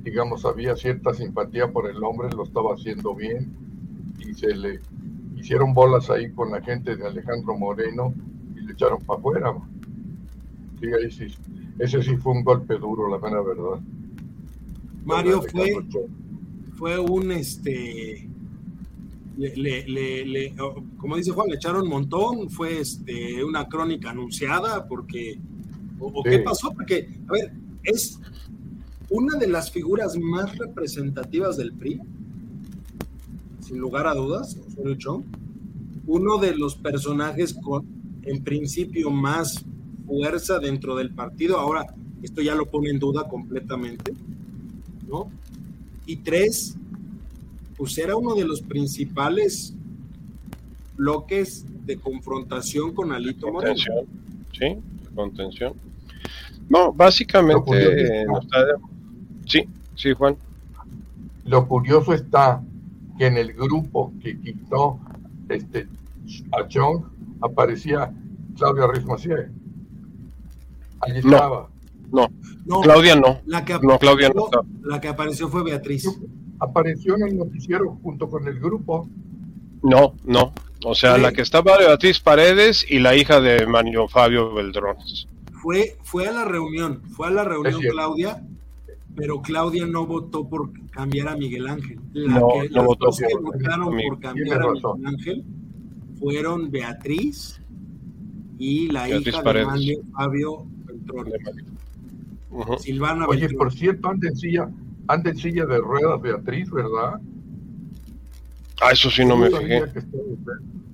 [SPEAKER 2] digamos, había cierta simpatía por el hombre, lo estaba haciendo bien y se le hicieron bolas ahí con la gente de Alejandro Moreno y le echaron para afuera. Sí, ahí sí, ese sí fue un golpe duro, la pena verdad.
[SPEAKER 1] Mario fue, fue un este le, le, le, como dice Juan, le echaron un montón, fue este una crónica anunciada, porque o, qué pasó, porque, a ver, es una de las figuras más representativas del PRI, sin lugar a dudas, uno de los personajes con, en principio, más fuerza dentro del partido. Ahora, esto ya lo pone en duda completamente, ¿no? Y tres, pues era uno de los principales bloques de confrontación con Alito Moreno.
[SPEAKER 3] Sí, contención. No, básicamente, sí, sí, Juan.
[SPEAKER 2] Lo curioso está que en el grupo que quitó este, a Chong aparecía Claudia Ruiz Macié. Allí estaba.
[SPEAKER 3] No, Claudia no.
[SPEAKER 1] La que
[SPEAKER 3] no, Claudia no.
[SPEAKER 1] La que apareció fue Beatriz.
[SPEAKER 2] Apareció en el noticiero junto con el grupo.
[SPEAKER 3] No, no. O sea, la que estaba Beatriz Paredes y la hija de Mario Fabio Beldrones.
[SPEAKER 1] Fue, fue a la reunión, fue a la reunión Claudia, pero Claudia no votó por cambiar a Miguel Ángel. La
[SPEAKER 3] no,
[SPEAKER 1] que,
[SPEAKER 3] no votó
[SPEAKER 1] dos que votaron por cambiar a Miguel Ángel fueron Beatriz y la hija de Mario Fabio Beltrón.
[SPEAKER 2] Silvana Oye, por cierto, anda en, silla, anda en silla de ruedas Beatriz, ¿verdad?
[SPEAKER 3] Ah, eso sí no me fijé.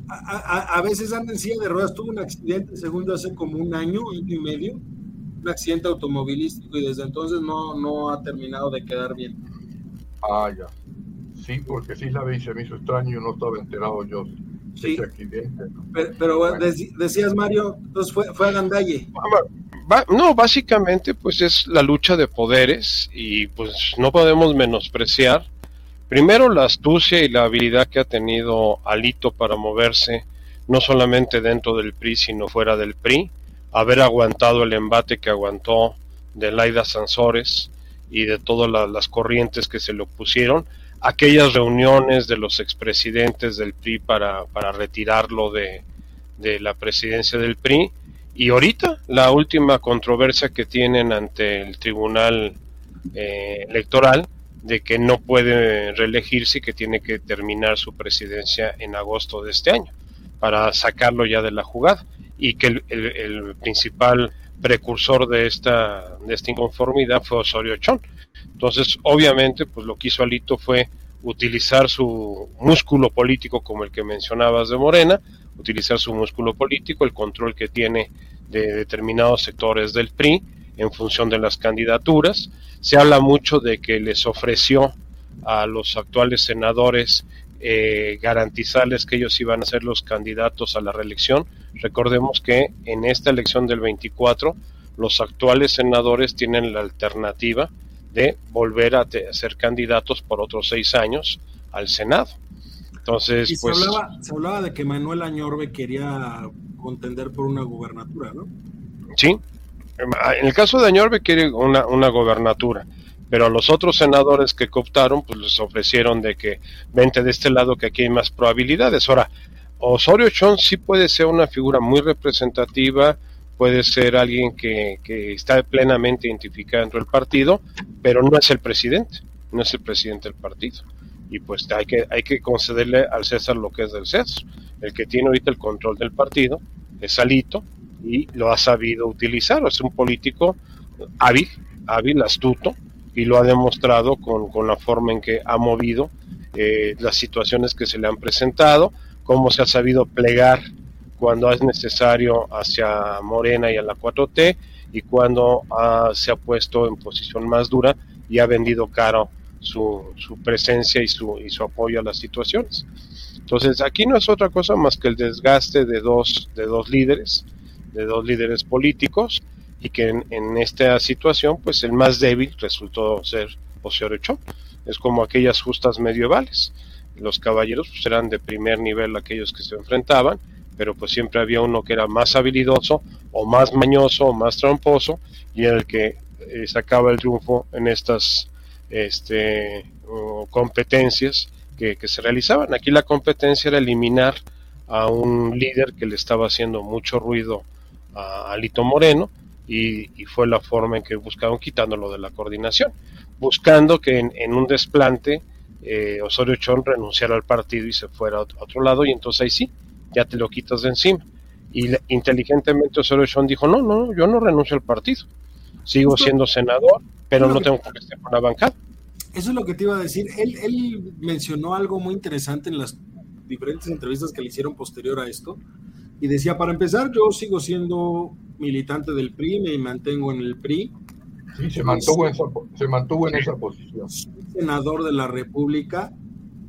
[SPEAKER 1] A, a, veces anda en silla de ruedas. Tuvo un accidente, segundo, hace como un año, año y medio. Un accidente automovilístico y desde entonces no, no ha terminado de quedar bien.
[SPEAKER 2] Ah, ya. Sí, porque sí la vi, se me hizo extraño y no estaba enterado yo
[SPEAKER 1] sí. Pero, decías, Mario, entonces fue, fue a Gandalle.
[SPEAKER 3] no, básicamente pues es la lucha de poderes y pues no podemos menospreciar primero la astucia y la habilidad que ha tenido Alito para moverse no solamente dentro del PRI sino fuera del PRI, haber aguantado el embate que aguantó de Laida Sansores y de todas las corrientes que se le opusieron, aquellas reuniones de los expresidentes del PRI para, para retirarlo de, la presidencia del PRI y ahorita la última controversia que tienen ante el Tribunal eh, Electoral de que no puede reelegirse y que tiene que terminar su presidencia en agosto de este año para sacarlo ya de la jugada y que el, principal precursor de esta, de esta inconformidad fue Osorio Chón entonces, obviamente, pues lo que hizo Alito fue utilizar su músculo político como el que mencionabas de Morena, utilizar su músculo político, el control que tiene de determinados sectores del PRI en función de las candidaturas. Se habla mucho de que les ofreció a los actuales senadores eh, garantizarles que ellos iban a ser los candidatos a la reelección. Recordemos que en esta elección del 24 los actuales senadores tienen la alternativa de volver a ser candidatos por otros seis años al Senado. Entonces,
[SPEAKER 1] y
[SPEAKER 3] se, pues,
[SPEAKER 1] hablaba, se hablaba de que Manuel Añorbe quería contender por una gubernatura, ¿no?
[SPEAKER 3] Sí, en el caso de Añorbe quiere una, una gobernatura, pero a los otros senadores que cooptaron, pues les ofrecieron de que vente de este lado que aquí hay más probabilidades. Ahora, Osorio Chón sí puede ser una figura muy representativa, puede ser alguien que, que, está plenamente identificado dentro del partido, pero no es el presidente, no es el presidente del partido. Y pues hay que, hay que concederle al César lo que es del César. El que tiene ahorita el control del partido es Alito y lo ha sabido utilizar. Es un político hábil, hábil, astuto, y lo ha demostrado con, con la forma en que ha movido eh, las situaciones que se le han presentado, cómo se ha sabido plegar cuando es necesario hacia Morena y a la 4T y cuando ah, se ha puesto en posición más dura y ha vendido caro su, su presencia y su, y su apoyo a las situaciones. Entonces aquí no es otra cosa más que el desgaste de dos, de dos líderes, de dos líderes políticos y que en, esta situación pues el más débil resultó ser Chong. Es como aquellas justas medievales. Los caballeros pues, eran de primer nivel aquellos que se enfrentaban pero pues siempre había uno que era más habilidoso o más mañoso o más tramposo y era el que eh, sacaba el triunfo en estas este, competencias que, se realizaban. Aquí la competencia era eliminar a un líder que le estaba haciendo mucho ruido a Alito Moreno y, fue la forma en que buscaron quitándolo de la coordinación, buscando que en, un desplante eh, Osorio Chón renunciara al partido y se fuera a otro lado y entonces ahí sí, ya te lo quitas de encima. Y inteligentemente Osorio Chong dijo, no, no, yo no renuncio al partido, sigo siendo senador, pero no tengo que estar con la bancada.
[SPEAKER 1] Eso es lo que te iba a decir. Él, él mencionó algo muy interesante en las diferentes entrevistas que le hicieron posterior a esto. Y decía, para empezar, yo sigo siendo militante del PRI, me mantengo en el PRI.
[SPEAKER 2] Sí, se mantuvo, en esa, se mantuvo en esa posición.
[SPEAKER 1] senador de la República.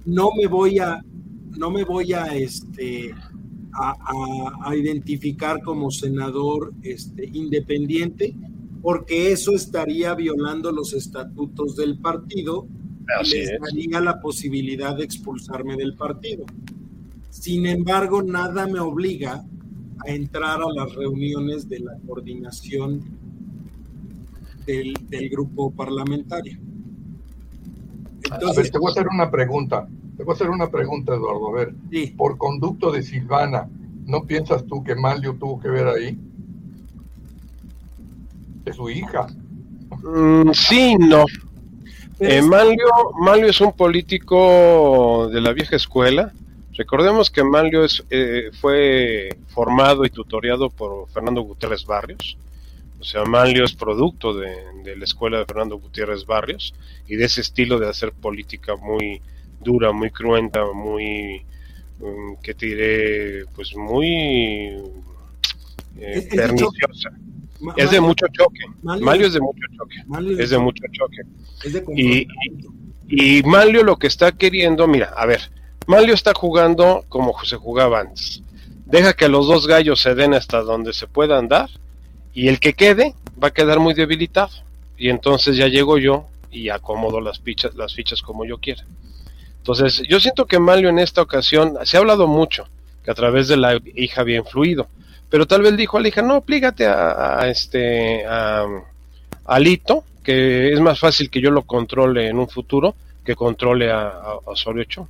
[SPEAKER 1] No me voy a, no me voy a, este, a, identificar como senador este, independiente porque eso estaría violando los estatutos del partido
[SPEAKER 3] Así
[SPEAKER 1] y les
[SPEAKER 3] es.
[SPEAKER 1] daría la posibilidad de expulsarme del partido. Sin embargo, nada me obliga a entrar a las reuniones de la coordinación del, del grupo parlamentario.
[SPEAKER 2] A ver,
[SPEAKER 1] Entonces,
[SPEAKER 2] te voy a hacer una pregunta. Te voy a hacer una pregunta, Eduardo. A ver,
[SPEAKER 1] sí,
[SPEAKER 2] por conducto de Silvana, ¿no piensas tú que Manlio tuvo que ver ahí? Es su hija.
[SPEAKER 3] Mm, sí, no. Eh,
[SPEAKER 1] es-
[SPEAKER 3] Manlio, Manlio es un político de la vieja escuela. Recordemos que Manlio es, eh, fue formado y tutoriado por Fernando Gutiérrez Barrios. O sea, Manlio es producto de, de la escuela de Fernando Gutiérrez Barrios y de ese estilo de hacer política muy dura, muy cruenta, muy, mm, ¿qué te diré? Pues muy eh, perniciosa.
[SPEAKER 1] Ma-
[SPEAKER 3] Es de mucho choque. Manlio es de mucho choque. Es de mucho choque.
[SPEAKER 1] es de
[SPEAKER 3] y-
[SPEAKER 1] confrontamiento.
[SPEAKER 3] Y Manlio lo que está queriendo, mira, a ver, Manlio está jugando como se jugaba antes. Deja que los dos gallos se den hasta donde se puedan dar y el que quede va a quedar muy debilitado. Y entonces ya llego yo y acomodo las fichas, las fichas como yo quiera. Entonces, yo siento que Manlio en esta ocasión, se ha hablado mucho, que a través de la hija había influido, pero tal vez dijo a la hija, no, plígate a, este, a, Lito, que es más fácil que yo lo controle en un futuro que controle a, a Osorio.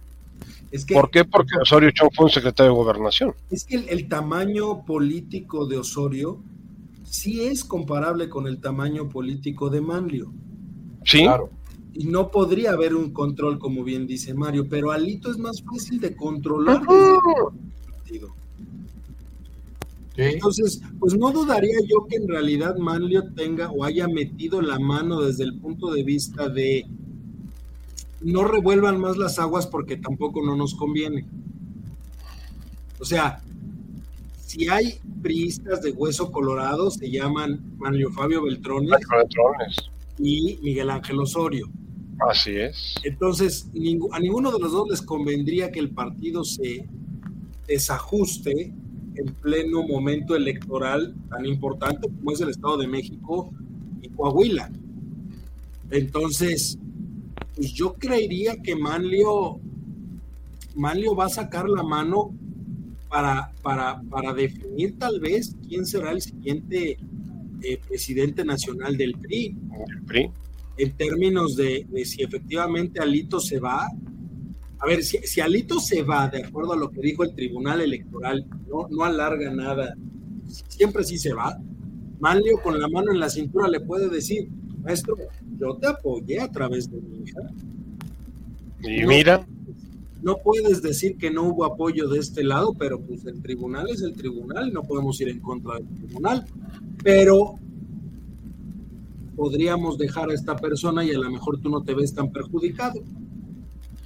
[SPEAKER 1] Es que,
[SPEAKER 3] ¿Por qué? Porque Osorio Chong fue un secretario de gobernación.
[SPEAKER 1] es que el, el tamaño político de Osorio sí es comparable con el tamaño político de Manlio.
[SPEAKER 3] Sí,
[SPEAKER 2] Claro.
[SPEAKER 1] Y no podría haber un control, como bien dice Mario, pero Alito es más fácil de controlar desde
[SPEAKER 3] Ujú.
[SPEAKER 1] el partido.
[SPEAKER 2] Sí.
[SPEAKER 1] Entonces, pues no dudaría yo que en realidad Manlio tenga o haya metido la mano desde el punto de vista de no revuelvan más las aguas porque tampoco no nos conviene. O sea, si hay priistas de hueso colorado, se llaman Manlio Fabio Beltrones y Miguel Ángel Osorio.
[SPEAKER 3] Así es.
[SPEAKER 1] Entonces, a ninguno de los dos les convendría que el partido se desajuste en pleno momento electoral tan importante como es el Estado de México y Coahuila. Entonces, pues yo creería que Manlio, Manlio va a sacar la mano para, para, para definir tal vez quién será el siguiente eh, presidente nacional del PRI
[SPEAKER 3] El PRI.
[SPEAKER 1] en términos de, de si efectivamente Alito se va. A ver, si, si Alito se va, de acuerdo a lo que dijo el Tribunal Electoral, no, no alarga nada, siempre sí se va. Manlio con la mano en la cintura le puede decir, maestro, yo te apoyé a través de mi hija.
[SPEAKER 3] Y
[SPEAKER 1] No.
[SPEAKER 3] mira,
[SPEAKER 1] No puedes decir que no hubo apoyo de este lado, pero pues el tribunal es el tribunal y no podemos ir en contra del tribunal. Pero podríamos dejar a esta persona y a lo mejor tú no te ves tan perjudicado.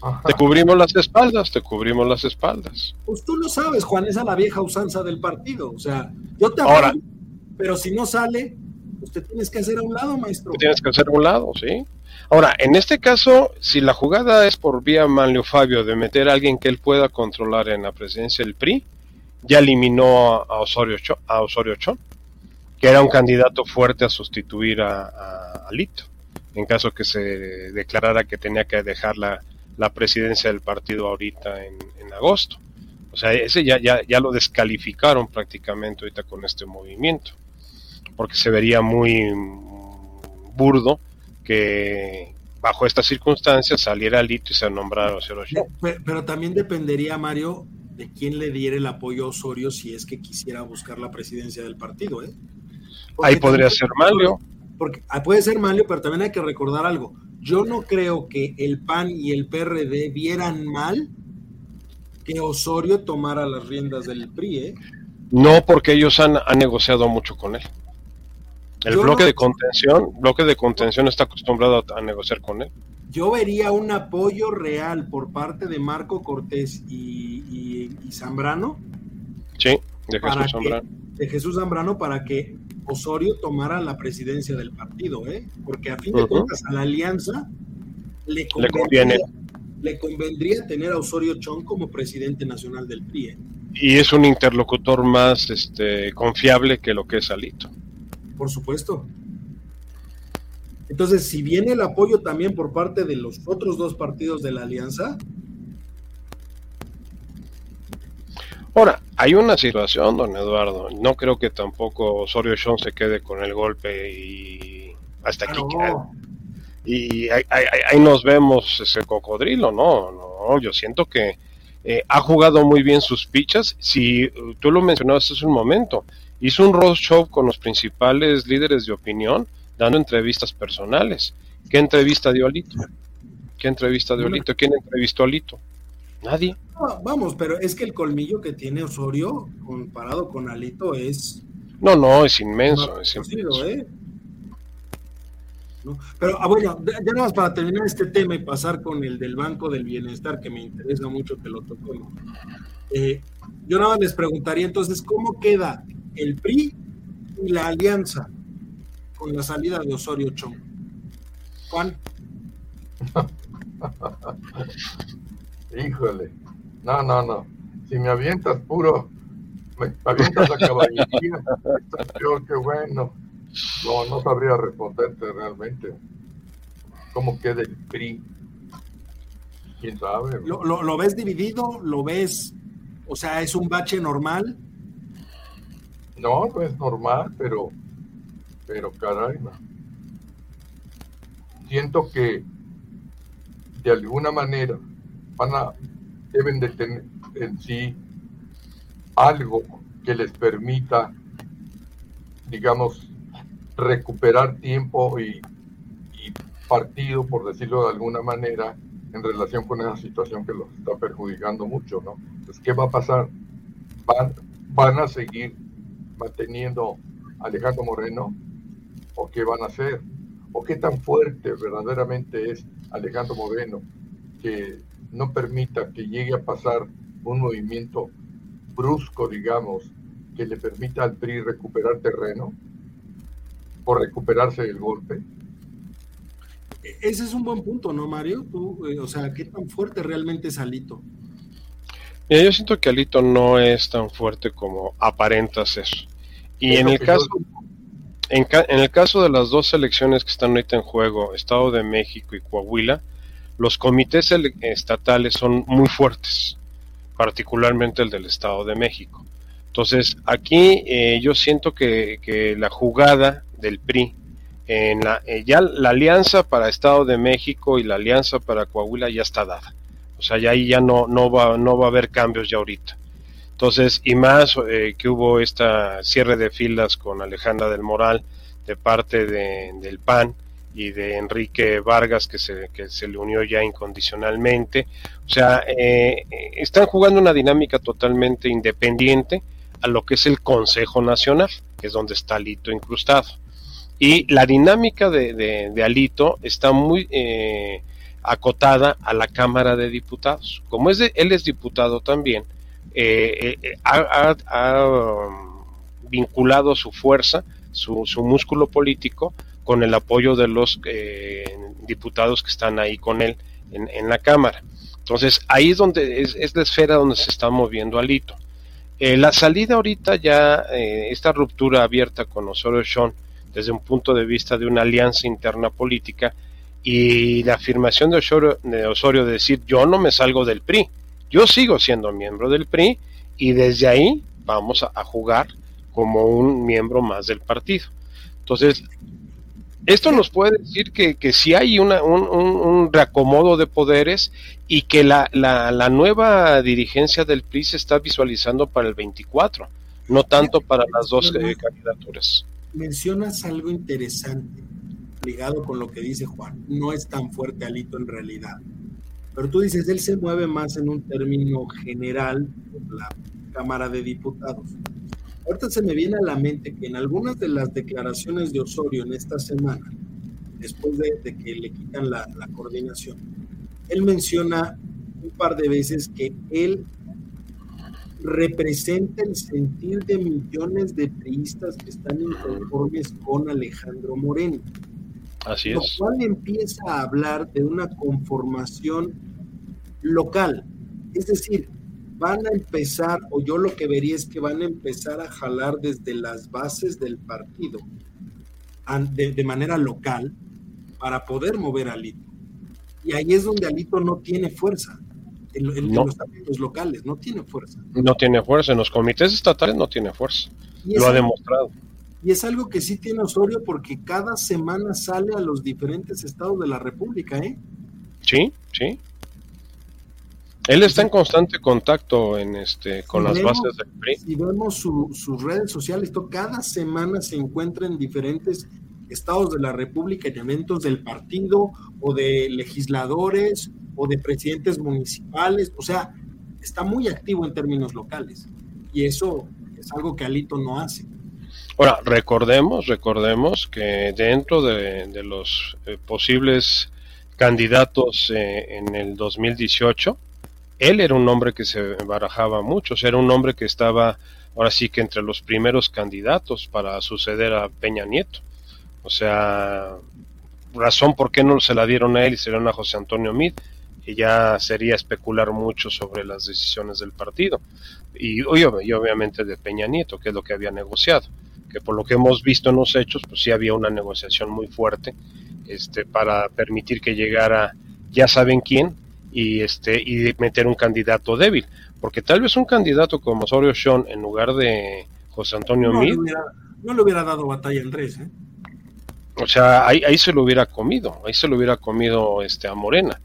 [SPEAKER 2] Ajá.
[SPEAKER 3] te cubrimos las espaldas, te cubrimos las espaldas.
[SPEAKER 1] Pues tú lo sabes, Juan, esa es la vieja usanza del partido. O sea, yo te
[SPEAKER 3] Ahora.
[SPEAKER 1] apoyo, pero si no sale, te tienes que hacer a un lado, maestro.
[SPEAKER 3] Te tienes que hacer a un lado, ¿sí? Ahora, en este caso, si la jugada es por vía Manlio Fabio de meter a alguien que él pueda controlar en la presidencia del PRI, ya eliminó a, Osorio Cho- a Osorio Chong, que era un candidato fuerte a sustituir a, a, a Lito, en caso que se declarara que tenía que dejar la, la presidencia del partido ahorita en, en agosto. O sea, ese ya, ya, ya lo descalificaron prácticamente ahorita con este movimiento, porque se vería muy burdo que bajo estas circunstancias saliera Lito y se nombrara Osorio.
[SPEAKER 1] Pero, pero también dependería, Mario, de quién le diera el apoyo a Osorio si es que quisiera buscar la presidencia del partido. ¿eh? Porque
[SPEAKER 3] Ahí podría ser Manlio.
[SPEAKER 1] Porque ah, puede ser Manlio, pero también hay que recordar algo. Yo no creo que el PAN y el PRD vieran mal que Osorio tomara las riendas del PRI. ¿eh?
[SPEAKER 3] No porque ellos han, han negociado mucho con él. El
[SPEAKER 1] Yo
[SPEAKER 3] bloque
[SPEAKER 1] no-
[SPEAKER 3] de contención, bloque de contención está acostumbrado a, a negociar con él.
[SPEAKER 1] Yo vería un apoyo real por parte de Marco Cortés y, y- y Zambrano,
[SPEAKER 3] Sí, de Jesús
[SPEAKER 1] que-
[SPEAKER 3] Zambrano.
[SPEAKER 1] de Jesús Zambrano, para que Osorio tomara la presidencia del partido, ¿eh? porque a fin de cuentas a la alianza le
[SPEAKER 3] conviene.
[SPEAKER 1] le convendría tener a Osorio Chong como presidente nacional del PRI. ¿eh?
[SPEAKER 3] Y es un interlocutor más este, confiable que lo que es Alito.
[SPEAKER 1] Por supuesto. Entonces, si viene el apoyo también por parte de los otros dos partidos de la alianza.
[SPEAKER 3] Ahora, hay una situación, don Eduardo. No creo que tampoco Osorio Sean se quede con el golpe y hasta aquí. Y ahí, nos vemos ese cocodrilo, ¿no? No, yo siento que eh, ha jugado muy bien sus pichas. Si tú lo mencionabas hace un momento, hizo un roadshow con los principales líderes de opinión, dando entrevistas personales. ¿Qué entrevista dio Alito? ¿Qué entrevista dio Alito? ¿Quién entrevistó a Alito? Nadie.
[SPEAKER 1] vamos, pero es que el colmillo que tiene Osorio comparado con Alito es...
[SPEAKER 3] No, no, es inmenso. es inmenso. ¿eh?
[SPEAKER 1] Pero ah, bueno, ya nada más para terminar este tema y pasar con el del Banco del Bienestar, que me interesa mucho que lo tocó. Eh, yo nada más les preguntaría entonces, ¿cómo queda el PRI y la alianza con la salida de Osorio Chong? Juan.
[SPEAKER 2] Híjole, no, no, no. Si me avientas puro, me avientas a caballería, peor que bueno. No, no sabría responderte realmente. ¿Cómo queda el PRI? ¿Quién sabe?
[SPEAKER 1] ¿Lo, lo, ves dividido? ¿Lo ves? O sea, ¿es un bache normal?
[SPEAKER 2] No, no es normal, pero, pero caray, Siento que de alguna manera van a, deben de tener en sí algo que les permita, digamos, recuperar tiempo y, partido, por decirlo de alguna manera, en relación con esa situación que los está perjudicando mucho, ¿no? Entonces, ¿qué va a pasar? ¿Van, van a seguir manteniendo Alejandro Moreno? ¿O qué van a hacer? ¿O qué tan fuerte verdaderamente es Alejandro Moreno que no permita que llegue a pasar un movimiento brusco, digamos, que le permita al PRI recuperar terreno? por recuperarse del golpe.
[SPEAKER 1] E-, ese es un buen punto, ¿no, Mario? Eh, o sea, ¿qué tan fuerte realmente es Alito?
[SPEAKER 3] Yo siento que Alito no es tan fuerte como aparentas eso. Y en el caso, en, el caso de las dos elecciones que están ahorita en juego, Estado de México y Coahuila, los comités estatales son muy fuertes, particularmente el del Estado de México. Entonces, aquí eh, yo siento que, que, la jugada del PRI. En la, eh, ya la alianza para Estado de México y la alianza para Coahuila ya está dada. O sea, ya ahí ya no, no, va, no va a haber cambios ya ahorita. Entonces, y más eh, que hubo esta cierre de filas con Alejandra del Moral de parte de, del PAN y de Enrique Vargas que se, que se le unió ya incondicionalmente. O sea, eh, están jugando una dinámica totalmente independiente a lo que es el Consejo Nacional, que es donde está Lito incrustado. Y la dinámica de, Alito está muy eh, acotada a la Cámara de Diputados. Como es él es diputado también, eh, eh, ha, um, vinculado su fuerza, su, músculo político, con el apoyo de los diputados que están ahí con él en, la Cámara. Entonces, ahí es donde es, la esfera donde se está moviendo Alito. la salida ahorita ya, esta ruptura abierta con Osorio Sean, desde un punto de vista de una alianza interna política y la afirmación de Osorio, de decir yo no me salgo del PRI, yo sigo siendo miembro del PRI y desde ahí vamos a, jugar como un miembro más del partido. Entonces, esto nos puede decir que, que si hay una, un, reacomodo de poderes y que la, la, nueva dirigencia del PRI se está visualizando para el 24, no tanto para las dos eh, candidaturas
[SPEAKER 1] mencionas algo interesante ligado con lo que dice Juan. No es tan fuerte Alito en realidad. Pero tú dices, él se mueve más en un término general por la Cámara de Diputados. Ahorita se me viene a la mente que en algunas de las declaraciones de Osorio en esta semana, después de, que le quitan la, la coordinación, él menciona un par de veces que él representa el sentir de millones de priistas que están inconformes con Alejandro Moreno.
[SPEAKER 3] Así es.
[SPEAKER 1] Lo cual empieza a hablar de una conformación local. Es decir, van a empezar, o yo lo que vería es que van a empezar a jalar desde las bases del partido de, de manera local para poder mover a Alito. Y ahí es donde Alito no tiene fuerza. En, los ámbitos locales, no tiene fuerza.
[SPEAKER 3] No tiene fuerza, en los comités estatales no tiene fuerza. Lo ha demostrado.
[SPEAKER 1] Y es algo que sí tiene Osorio porque cada semana sale a los diferentes estados de la República, ¿eh?
[SPEAKER 3] Sí, sí. Él está en constante contacto en este con las bases del PRI.
[SPEAKER 1] Si vemos sus redes sociales, cada semana se encuentra en diferentes estados de la República, en eventos del partido o de legisladores o de presidentes municipales, o sea, está muy activo en términos locales y eso es algo que Alito no hace.
[SPEAKER 3] Ahora, recordemos, recordemos que dentro de, los eh, posibles candidatos eh, en el 2018, él era un hombre que se barajaba mucho, era un hombre que estaba ahora sí que entre los primeros candidatos para suceder a Peña Nieto. O sea, razón por qué no se la dieron a él y se dieron a José Antonio Mid, y ya sería especular mucho sobre las decisiones del partido. Y, y obviamente de Peña Nieto, que es lo que había negociado, que por lo que hemos visto en los hechos, pues sí había una negociación muy fuerte este, para permitir que llegara ya saben quién y este y meter un candidato débil, porque tal vez un candidato como Osorio Sean en lugar de José Antonio
[SPEAKER 1] no
[SPEAKER 3] Mid,
[SPEAKER 1] no le hubiera dado batalla Andrés, ¿eh?
[SPEAKER 3] O sea, ahí, ahí se lo hubiera comido, ahí se lo hubiera comido este a Morena.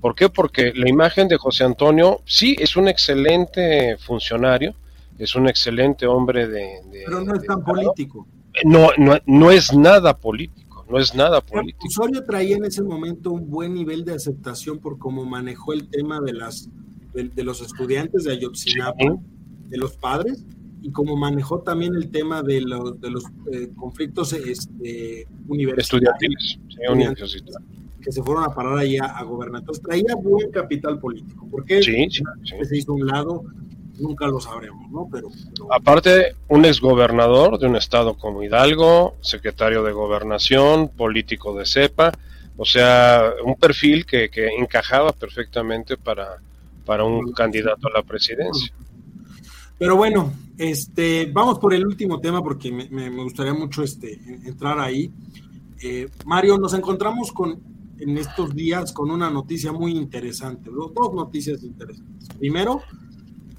[SPEAKER 3] ¿Por qué? Porque la imagen de José Antonio sí es un excelente funcionario, es un excelente hombre de...
[SPEAKER 1] Pero no es tan político.
[SPEAKER 3] No, no, no es nada político, no es nada político.
[SPEAKER 1] Osorio traía en ese momento un buen nivel de aceptación por cómo manejó el tema de las de, los estudiantes de Ayotzinapa, de los padres, y cómo manejó también el tema de los, de los eh, conflictos este, universitarios. Estudiantiles, que se fueron a parar ahí a, gobernar. Entonces traía buen capital político. ¿Por qué
[SPEAKER 3] sí,
[SPEAKER 1] se hizo un lado? Nunca lo sabremos, ¿no? Pero,
[SPEAKER 3] Aparte, un exgobernador de un estado como Hidalgo, secretario de gobernación, político de cepa, o sea, un perfil que, que encajaba perfectamente para, para un candidato a la presidencia.
[SPEAKER 1] Pero bueno, este, vamos por el último tema porque me, gustaría mucho este, entrar ahí. Eh, Mario, nos encontramos con en estos días con una noticia muy interesante, dos noticias interesantes. Primero,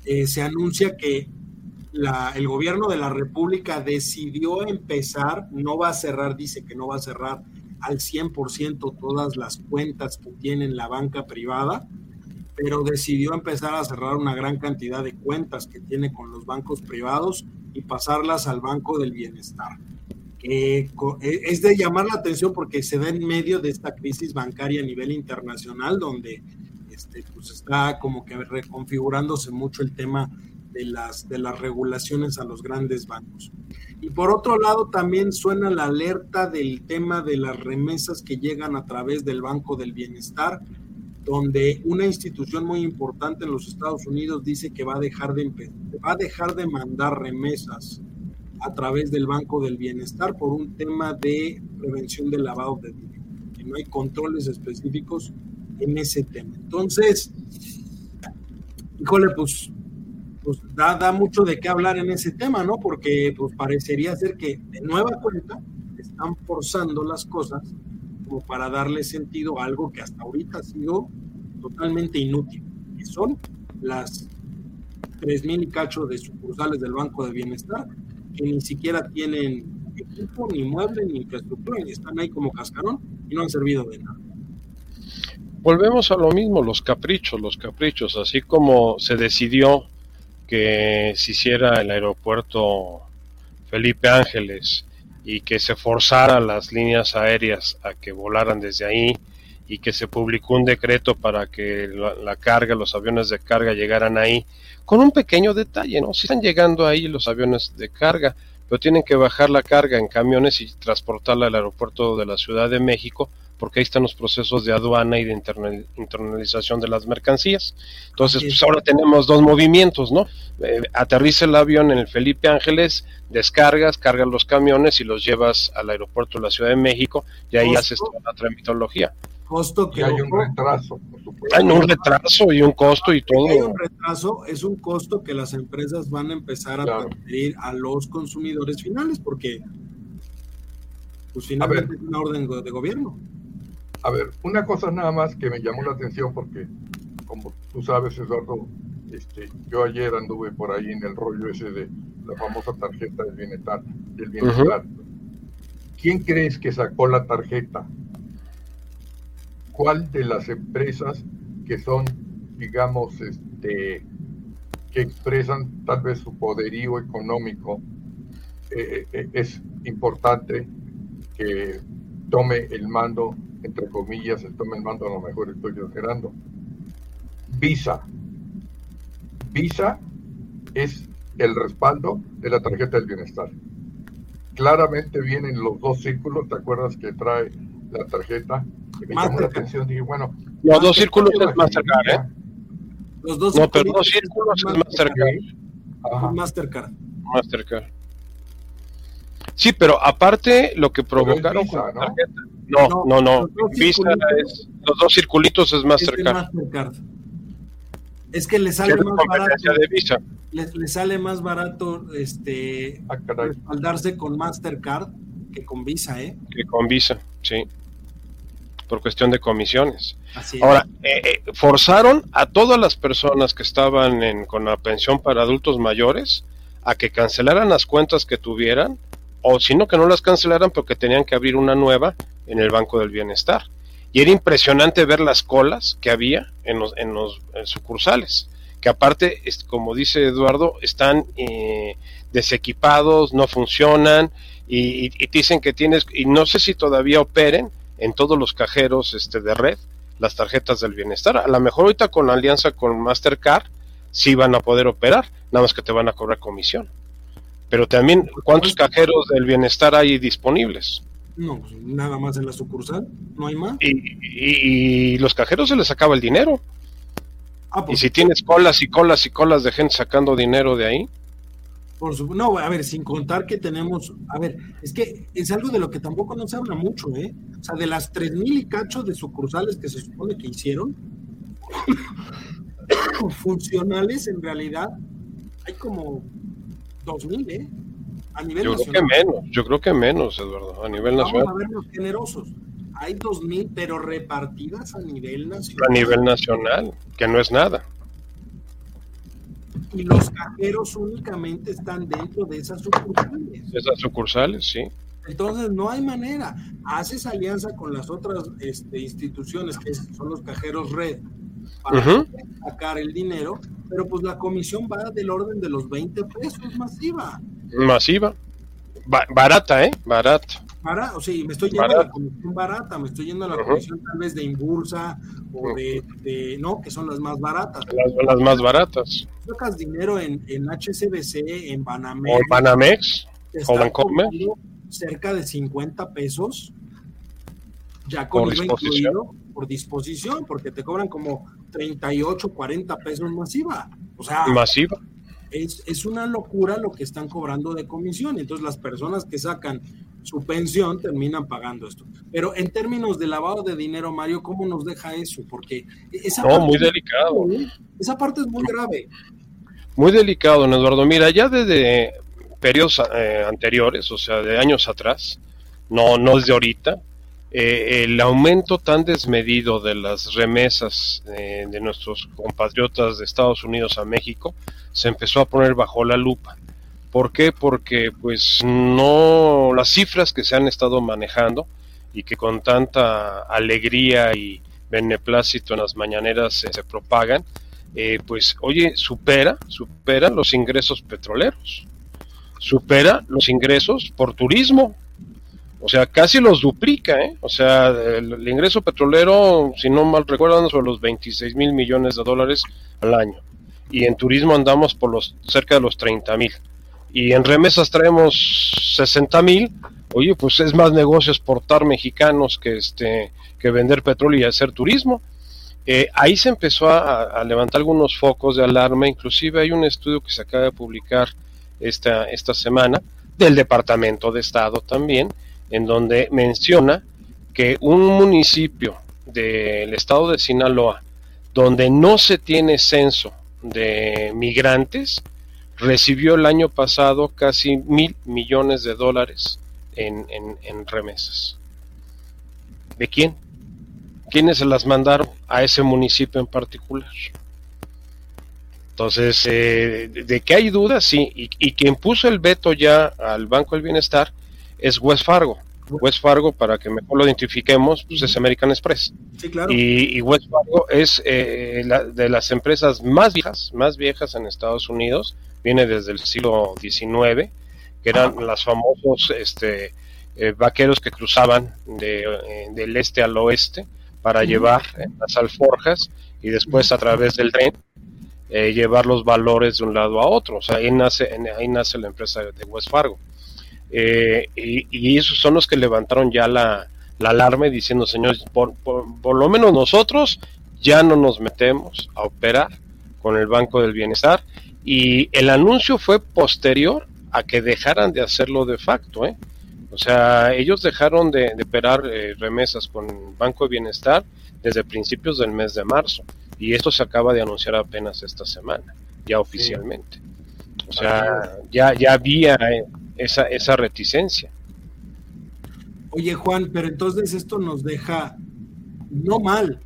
[SPEAKER 1] eh, se anuncia que el gobierno de la República decidió empezar, no va a cerrar, dice que no va a cerrar al 100% todas las cuentas que tiene la banca privada, pero decidió empezar a cerrar una gran cantidad de cuentas que tiene con los bancos privados y pasarlas al Banco del Bienestar. Eh, es de llamar la atención porque se da en medio de esta crisis bancaria a nivel internacional, donde este, pues está como que reconfigurándose mucho el tema de las, de las regulaciones a los grandes bancos. Y por otro lado, también suena la alerta del tema de las remesas que llegan a través del Banco del Bienestar, donde una institución muy importante en los Estados Unidos dice que va a dejar de, va a dejar de mandar remesas a través del Banco del Bienestar por un tema de prevención del lavado de dinero, que no hay controles específicos en ese tema. Entonces, híjole, pues, pues da, mucho de qué hablar en ese tema, ¿no? Porque pues parecería ser que de nueva cuenta están forzando las cosas como para darle sentido a algo que hasta ahorita ha sido totalmente inútil, que son las 3.000 y cacho de sucursales del Banco de Bienestar, que ni siquiera tienen equipo, ni mueble, ni infraestructura, y están ahí como cascarón y no han servido de nada.
[SPEAKER 3] Volvemos a lo mismo, los caprichos, los caprichos, así como se decidió que se hiciera el aeropuerto Felipe Ángeles y que se forzara las líneas aéreas a que volaran desde ahí y que se publicó un decreto para que la, carga, los aviones de carga llegaran ahí, con un pequeño detalle, ¿no? Si están llegando ahí los aviones de carga, pero tienen que bajar la carga en camiones y transportarla al aeropuerto de la Ciudad de México, porque ahí están los procesos de aduana y de internalización de las mercancías. Entonces, pues ahora tenemos dos movimientos, ¿no? Eh, aterriza el avión en el Felipe Ángeles, descargas, cargas los camiones y los llevas al aeropuerto de la Ciudad de México y ahí haces toda la tramitología.
[SPEAKER 1] Costo que
[SPEAKER 2] hay un retraso, por
[SPEAKER 3] supuesto. Hay un retraso y un costo y todo.
[SPEAKER 1] Hay un retraso, es un costo que las empresas van a empezar a transferir a los consumidores finales porque pues finalmente es una orden de gobierno.
[SPEAKER 2] A ver, una cosa nada más que me llamó la atención porque, como tú sabes, Eduardo, este, yo ayer anduve por ahí en el rollo ese de la famosa tarjeta del bienestar. Del bienestar. ¿Quién crees que sacó la tarjeta? ¿Cuál de las empresas que son, digamos, este, que expresan tal vez su poderío económico, eh, eh, es importante que tome el mando, entre comillas, el tome el mando, a lo mejor estoy exagerando. Visa. Visa es el respaldo de la tarjeta del bienestar. Claramente vienen los dos círculos, ¿te acuerdas que trae la tarjeta? Y me llamó la atención, dije, bueno.
[SPEAKER 3] Los dos círculos es Mastercard, ¿eh? Los dos no, pero dos círculos es Mastercard.
[SPEAKER 1] Mastercard.
[SPEAKER 3] Mastercard. Sí, pero aparte lo que provocaron Visa, ¿no? No, no, no, Visa es, los dos circulitos es Mastercard.
[SPEAKER 1] Es, que le sale más barato. De Visa? Le, sale más barato este ah, respaldarse con Mastercard que con Visa, ¿eh?
[SPEAKER 3] Que con Visa, sí. Por cuestión de comisiones. Ahora, eh, eh, forzaron a todas las personas que estaban en, con la pensión para adultos mayores a que cancelaran las cuentas que tuvieran o sino que no las cancelaran porque tenían que abrir una nueva en el Banco del Bienestar. Y era impresionante ver las colas que había en los, en los sucursales, que aparte, como dice Eduardo, están eh, desequipados, no funcionan y, dicen que tienes, y no sé si todavía operen en todos los cajeros este, de red las tarjetas del bienestar. A lo mejor ahorita con la alianza con Mastercard sí van a poder operar, nada más que te van a cobrar comisión. Pero también, ¿cuántos cajeros del bienestar hay disponibles?
[SPEAKER 1] No, pues, nada más en la sucursal, no hay más.
[SPEAKER 3] Y, los cajeros se les acaba el dinero. Ah, y si tienes colas y colas y colas de gente sacando dinero de ahí.
[SPEAKER 1] Por su, no, a ver, sin contar que tenemos, a ver, es que es algo de lo que tampoco no se habla mucho, ¿eh? O sea, de las tres mil y cacho de sucursales que se supone que hicieron, funcionales en realidad, hay como 2000, ¿eh? A nivel
[SPEAKER 3] yo
[SPEAKER 1] nacional.
[SPEAKER 3] Creo que menos, yo creo que menos, Eduardo, a nivel nacional.
[SPEAKER 1] Vamos a vernos generosos. Hay 2000, pero repartidas a nivel nacional.
[SPEAKER 3] A nivel nacional, que no es nada.
[SPEAKER 1] Y los cajeros únicamente están dentro de esas sucursales.
[SPEAKER 3] Esas sucursales, sí.
[SPEAKER 1] Entonces no hay manera. Haces alianza con las otras este, instituciones que son los cajeros red para sacar el dinero, pero pues la comisión va del orden de los 20 pesos masiva.
[SPEAKER 3] Masiva. barata, ¿eh? Barata.
[SPEAKER 1] Para, o sea, me estoy yendo a la comisión barata, me estoy yendo a la comisión tal vez de Inbursa o de, no, que son las más baratas.
[SPEAKER 3] Las, las más baratas.
[SPEAKER 1] Sacas dinero en, en HCBC, en Banamex.
[SPEAKER 3] O en Banamex, o Bancomer.
[SPEAKER 1] Cerca de 50 pesos, ya con IVA incluido, por disposición, porque te cobran como 38, 40 pesos masiva. O sea,
[SPEAKER 3] masiva.
[SPEAKER 1] Es, es una locura lo que están cobrando de comisión. Entonces las personas que sacan su pensión terminan pagando esto. Pero en términos de lavado de dinero, Mario, ¿cómo nos deja eso? Porque esa
[SPEAKER 3] no, muy delicado.
[SPEAKER 1] esa parte es muy grave.
[SPEAKER 3] Muy delicado, don Eduardo. Mira, ya desde periodos eh, anteriores, o sea, de años atrás, no, no es de ahorita, eh, el aumento tan desmedido de las remesas eh, de nuestros compatriotas de Estados Unidos a México se empezó a poner bajo la lupa. ¿Por qué? Porque pues no las cifras que se han estado manejando y que con tanta alegría y beneplácito en las mañaneras se, propagan, eh, pues oye, supera, supera los ingresos petroleros, supera los ingresos por turismo, o sea, casi los duplica, ¿eh? O sea, el, ingreso petrolero, si no mal recuerdo, sobre los 26 mil millones de dólares al año. Y en turismo andamos por los cerca de los 30 mil. Y en remesas traemos 60 mil. Oye, pues es más negocio exportar mexicanos que, este, que vender petróleo y hacer turismo. Eh, ahí se empezó a, a, levantar algunos focos de alarma. Inclusive hay un estudio que se acaba de publicar esta, esta semana del Departamento de Estado también, en donde menciona que un municipio del estado de Sinaloa, donde no se tiene censo de migrantes, recibió el año pasado casi mil millones de dólares en, remesas. ¿De quién? ¿quiénes se las mandaron a ese municipio en particular? Entonces, eh, de que hay dudas, sí, y, quien puso el veto ya al Banco del Bienestar es West Fargo. West Fargo, para que mejor lo identifiquemos, pues es American Express.
[SPEAKER 1] Sí, claro.
[SPEAKER 3] Y, West Fargo es eh, de las empresas más viejas, más viejas en Estados Unidos, viene desde el siglo XIX, que eran las famosos este, eh, vaqueros que cruzaban de, del este al oeste para llevar las alforjas y después a través del tren eh, llevar los valores de un lado a otro. O sea, ahí nace, ahí nace la empresa de West Fargo. Eh, y, esos son los que levantaron ya la, la alarma diciendo, señores, por, por, lo menos nosotros ya no nos metemos a operar con el Banco del Bienestar. Y el anuncio fue posterior a que dejaran de hacerlo de facto. ¿eh? O sea, ellos dejaron de, operar eh, remesas con Banco de Bienestar desde principios del mes de marzo. Y esto se acaba de anunciar apenas esta semana, ya oficialmente. O sea, ya, ya había eh, esa, esa reticencia.
[SPEAKER 1] Oye, Juan, pero entonces esto nos deja no mal,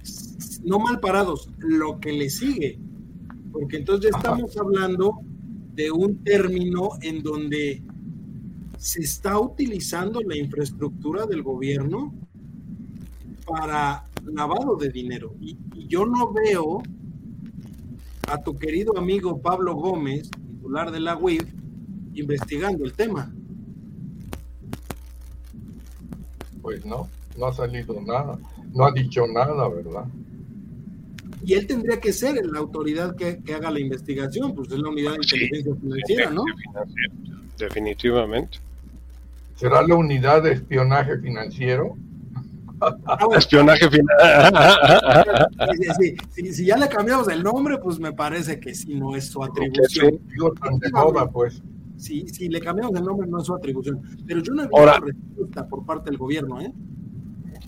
[SPEAKER 1] no mal parados, lo que le sigue. Porque entonces ya estamos hablando de un término en donde se está utilizando la infraestructura del gobierno para lavado de dinero. Y, yo no veo a tu querido amigo Pablo Gómez, titular de la UIF, investigando el tema.
[SPEAKER 2] Pues no, no ha salido nada, no ha dicho nada, ¿verdad?
[SPEAKER 1] Y él tendría que ser la autoridad que, haga la investigación, pues es la unidad de inteligencia financiera, ¿no?
[SPEAKER 3] Definitivamente.
[SPEAKER 2] ¿Será la unidad de espionaje financiero?
[SPEAKER 3] Espionaje final.
[SPEAKER 1] si ya le cambiamos el nombre, pues me parece que sí, no es su atribución.
[SPEAKER 2] pues.
[SPEAKER 1] Sí, si le cambiamos el nombre, no es su atribución. Pero yo no he visto respuesta por parte del gobierno, ¿eh?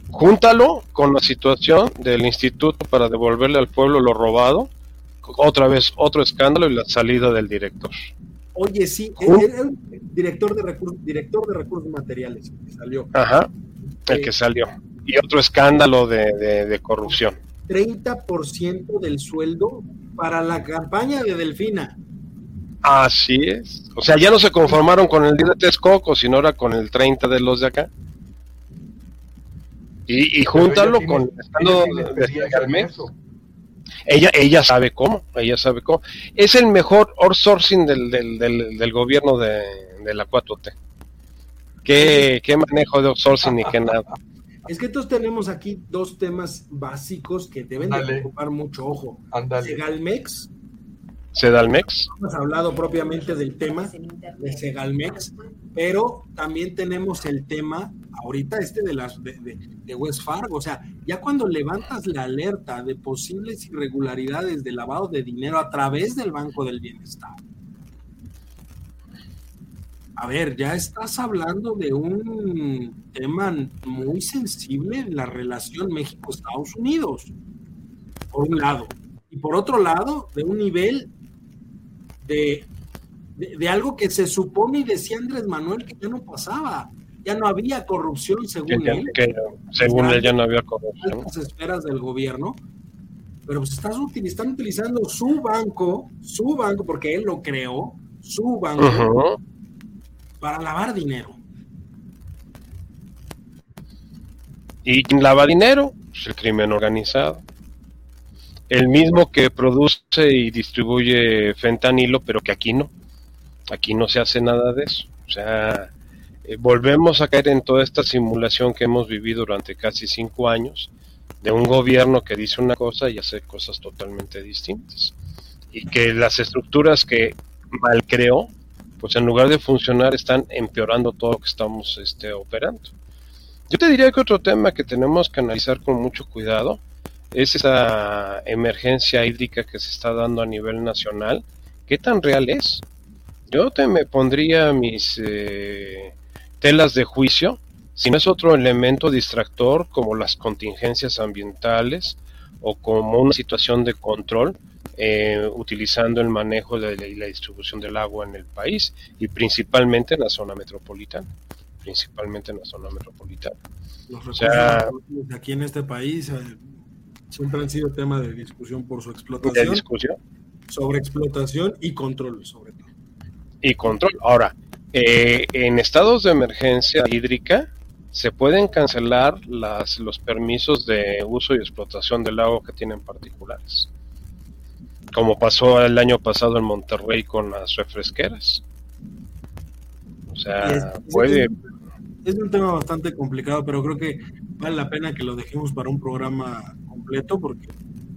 [SPEAKER 3] Júntalo con la situación del instituto para devolverle al pueblo lo robado. Otra vez, otro escándalo y la salida del director.
[SPEAKER 1] Oye, sí, el, director de recursos, director de recursos materiales que salió.
[SPEAKER 3] Ajá, el que salió y otro escándalo de, de, corrupción.
[SPEAKER 1] 30% del sueldo para la campaña de Delfina.
[SPEAKER 3] Así es. O sea, ya no se conformaron con el 10 de Texcoco, sino ahora con el 30 de los de acá. Y, y júntalo con el escándalo de, ella, ella sabe cómo, ella sabe cómo. Es el mejor outsourcing del, del, del, del gobierno de, de la 4T. ¿Qué, ¿Qué manejo de outsourcing y qué nada?
[SPEAKER 1] Es que entonces tenemos aquí dos temas básicos que deben de ocupar mucho ojo. Segalmex.
[SPEAKER 3] Sedalmex.
[SPEAKER 1] Hemos hablado propiamente del tema de Segalmex, pero también tenemos el tema ahorita este de las de, de, West Fargo. O sea, ya cuando levantas la alerta de posibles irregularidades de lavado de dinero a través del Banco del Bienestar, a ver, ya estás hablando de un tema muy sensible en la relación México-Estados Unidos, por un lado. Y por otro lado, de un nivel de, de, algo que se supone y decía Andrés Manuel que ya no pasaba. Ya no había corrupción, según él.
[SPEAKER 3] según él ya no había corrupción.
[SPEAKER 1] Las esperas del gobierno. Pero pues estás están utilizando su banco, su banco, porque él lo creó, su banco, para lavar dinero.
[SPEAKER 3] ¿Y quién lava dinero? Pues el crimen organizado. El mismo que produce y distribuye fentanilo, pero que aquí no. Aquí no se hace nada de eso. O sea, eh, volvemos a caer en toda esta simulación que hemos vivido durante casi cinco años de un gobierno que dice una cosa y hace cosas totalmente distintas. Y que las estructuras que mal creó pues en lugar de funcionar están empeorando todo lo que estamos este, operando. Yo te diría que otro tema que tenemos que analizar con mucho cuidado es esa emergencia hídrica que se está dando a nivel nacional. ¿Qué tan real es? Yo te me pondría mis eh, telas de juicio si no es otro elemento distractor como las contingencias ambientales o como una situación de control eh, utilizando el manejo de la, y la distribución del agua en el país y principalmente en la zona metropolitana, principalmente en la zona metropolitana.
[SPEAKER 1] Los recursos aquí en este país eh, siempre han sido tema de discusión por su explotación.
[SPEAKER 3] ¿De discusión?
[SPEAKER 1] Sobre explotación y control, sobre todo.
[SPEAKER 3] Y control. Ahora, eh, en estados de emergencia hídrica se pueden cancelar las, los permisos de uso y explotación del agua que tienen particulares. Como pasó el año pasado en Monterrey con las refresqueras. O sea, puede...
[SPEAKER 1] Es un tema bastante complicado, pero creo que vale la pena que lo dejemos para un programa completo porque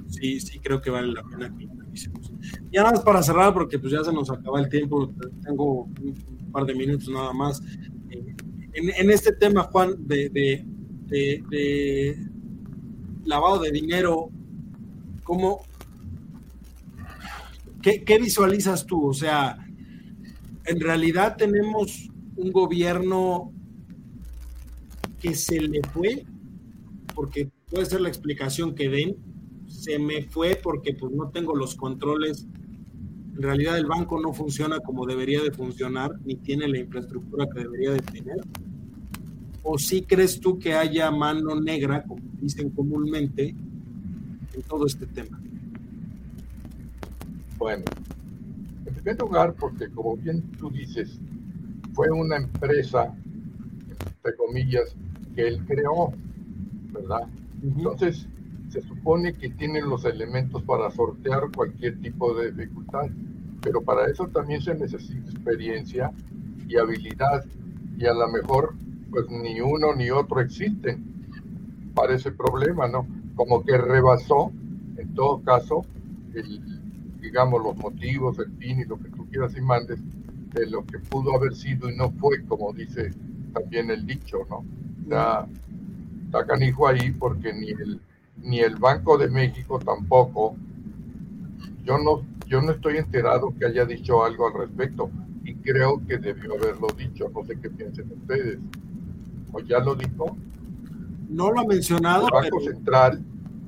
[SPEAKER 1] sí, sí creo que vale la pena que lo revisemos. Ya nada más para cerrar, porque pues ya se nos acaba el tiempo, tengo un par de minutos nada más. Eh, en, este tema, Juan, de, de, lavado de dinero, ¿cómo, qué, ¿qué visualizas tú? O sea, en realidad tenemos un gobierno que se le fue, porque puede ser la explicación que den, se me fue porque pues no tengo los controles. En realidad el banco no funciona como debería de funcionar, ni tiene la infraestructura que debería de tener. ¿O sí crees tú que haya mano negra, como dicen comúnmente, en todo este tema?
[SPEAKER 2] Bueno, en primer lugar, porque como bien tú dices, fue una empresa, entre comillas, que él creó, ¿verdad? Entonces, se supone que tienen los elementos para sortear cualquier tipo de dificultad, pero para eso también se necesita experiencia y habilidad, y a lo mejor, pues ni uno ni otro existen para ese problema, ¿no? Como que rebasó, en todo caso, el, digamos, los motivos, el fin y lo que tú quieras y mandes, de lo que pudo haber sido y no fue, como dice también el dicho, ¿no? Está, está canijo ahí porque ni el, ni el Banco de México tampoco. Yo no, yo no estoy enterado que haya dicho algo al respecto y creo que debió haberlo dicho. No sé qué piensen ustedes. ¿O ya lo dijo?
[SPEAKER 1] No lo ha mencionado.
[SPEAKER 2] El Banco Central,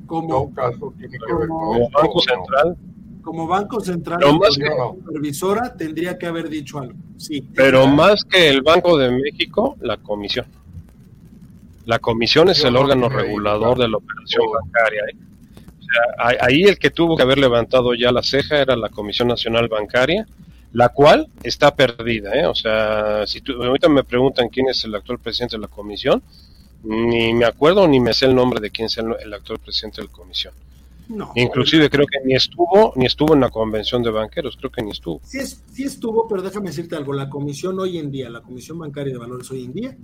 [SPEAKER 2] como, caso, tiene que ver con
[SPEAKER 3] el Banco Central
[SPEAKER 1] como Banco Central como supervisora tendría que haber dicho algo. Sí.
[SPEAKER 3] Pero más que el Banco de México, la comisión. La comisión es el órgano regulador de la operación bancaria. ¿eh? O sea, ahí el que tuvo que haber levantado ya la ceja era la Comisión Nacional Bancaria, la cual está perdida. ¿eh? O sea, si tú, ahorita me preguntan quién es el actual presidente de la comisión, ni me acuerdo ni me sé el nombre de quién es el actual presidente de la comisión. Inclusive creo que ni estuvo, ni estuvo en la convención de banqueros, creo que ni estuvo.
[SPEAKER 1] Sí, sí estuvo, pero déjame decirte algo, la comisión hoy en día, la Comisión Bancaria de Valores hoy en día,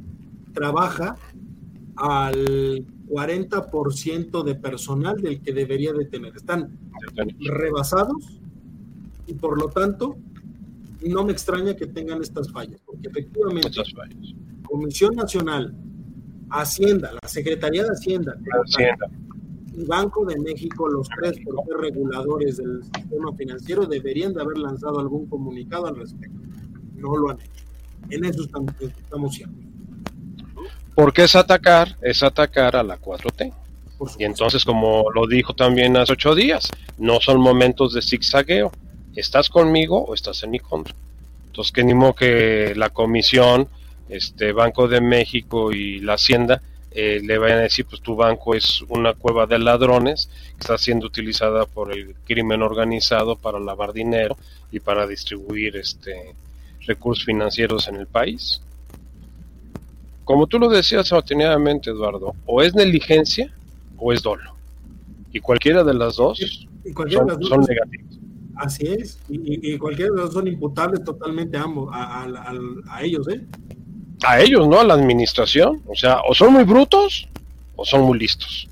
[SPEAKER 1] trabaja al 40% de personal del que debería de tener. Están rebasados y por lo tanto no me extraña que tengan estas fallas, porque efectivamente Comisión Nacional, Hacienda, la Secretaría de Hacienda, Hacienda y Banco de México, los tres reguladores del sistema financiero, deberían de haber lanzado algún comunicado al respecto. No lo han hecho. En eso estamos, estamos
[SPEAKER 3] Porque es atacar, es atacar a la 4T. Y entonces, como lo dijo también hace ocho días, no son momentos de zigzagueo. ¿Estás conmigo o estás en mi contra? Entonces, que ni modo que la comisión, este Banco de México y la Hacienda eh, le vayan a decir, pues tu banco es una cueva de ladrones que está siendo utilizada por el crimen organizado para lavar dinero y para distribuir este recursos financieros en el país. Como tú lo decías atinadamente, Eduardo, o es negligencia o es dolo. Y cualquiera de las dos, son, negativas.
[SPEAKER 1] Así es, y, cualquiera de las dos son imputables totalmente a ambos, a, a ellos, ¿eh?
[SPEAKER 3] a ellos, ¿no? A la administración. O sea, o son muy brutos o son muy listos.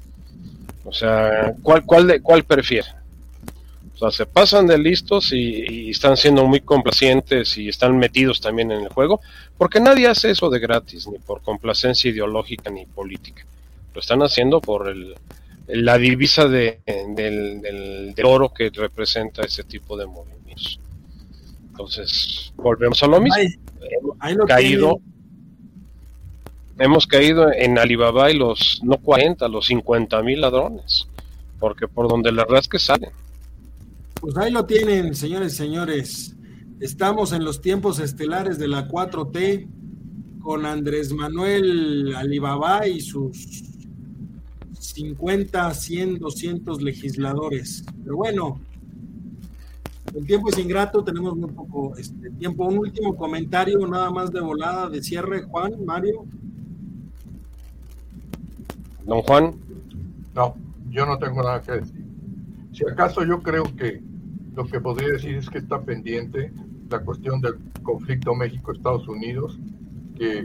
[SPEAKER 3] O sea, ¿cuál, cuál, de, cuál prefiere? O sea, se pasan de listos y, están siendo muy complacientes y están metidos también en el juego, porque nadie hace eso de gratis, ni por complacencia ideológica ni política. Lo están haciendo por el, la divisa de, del, del, oro que representa ese tipo de movimientos. Entonces, volvemos a lo mismo. Hemos caído hemos caído en Alibaba y los, no 40, los 50 mil ladrones, porque por donde la rasque salen.
[SPEAKER 1] Pues ahí lo tienen, señores y señores. Estamos en los tiempos estelares de la 4T con Andrés Manuel Alibaba y sus 50, 100, 200 legisladores. Pero bueno, el tiempo es ingrato, tenemos muy poco este, tiempo. Un último comentario, nada más de volada, de cierre, Juan, Mario.
[SPEAKER 3] Don Juan.
[SPEAKER 2] No, yo no tengo nada que decir. Si acaso yo creo que lo que podría decir es que está pendiente la cuestión del conflicto México-Estados Unidos, que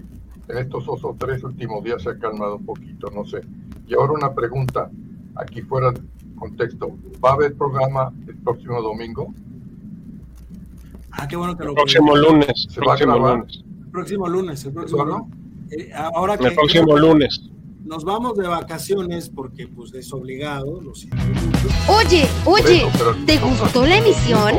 [SPEAKER 2] en estos dos o tres últimos días se ha calmado un poquito, no sé. Y ahora una pregunta, aquí fuera de contexto, ¿va a haber programa el próximo domingo?
[SPEAKER 1] Ah, qué bueno que lo
[SPEAKER 3] El próximo lunes.
[SPEAKER 2] ¿Se va a
[SPEAKER 3] próximo
[SPEAKER 2] grabar?
[SPEAKER 3] lunes.
[SPEAKER 1] El próximo lunes, el próximo
[SPEAKER 2] ¿Eso no?
[SPEAKER 1] lunes. Eh, ahora que
[SPEAKER 3] El próximo lunes.
[SPEAKER 1] Nos vamos de vacaciones porque pues es obligado, lo siento mucho.
[SPEAKER 4] Oye, oye, ¿te gustó la emisión?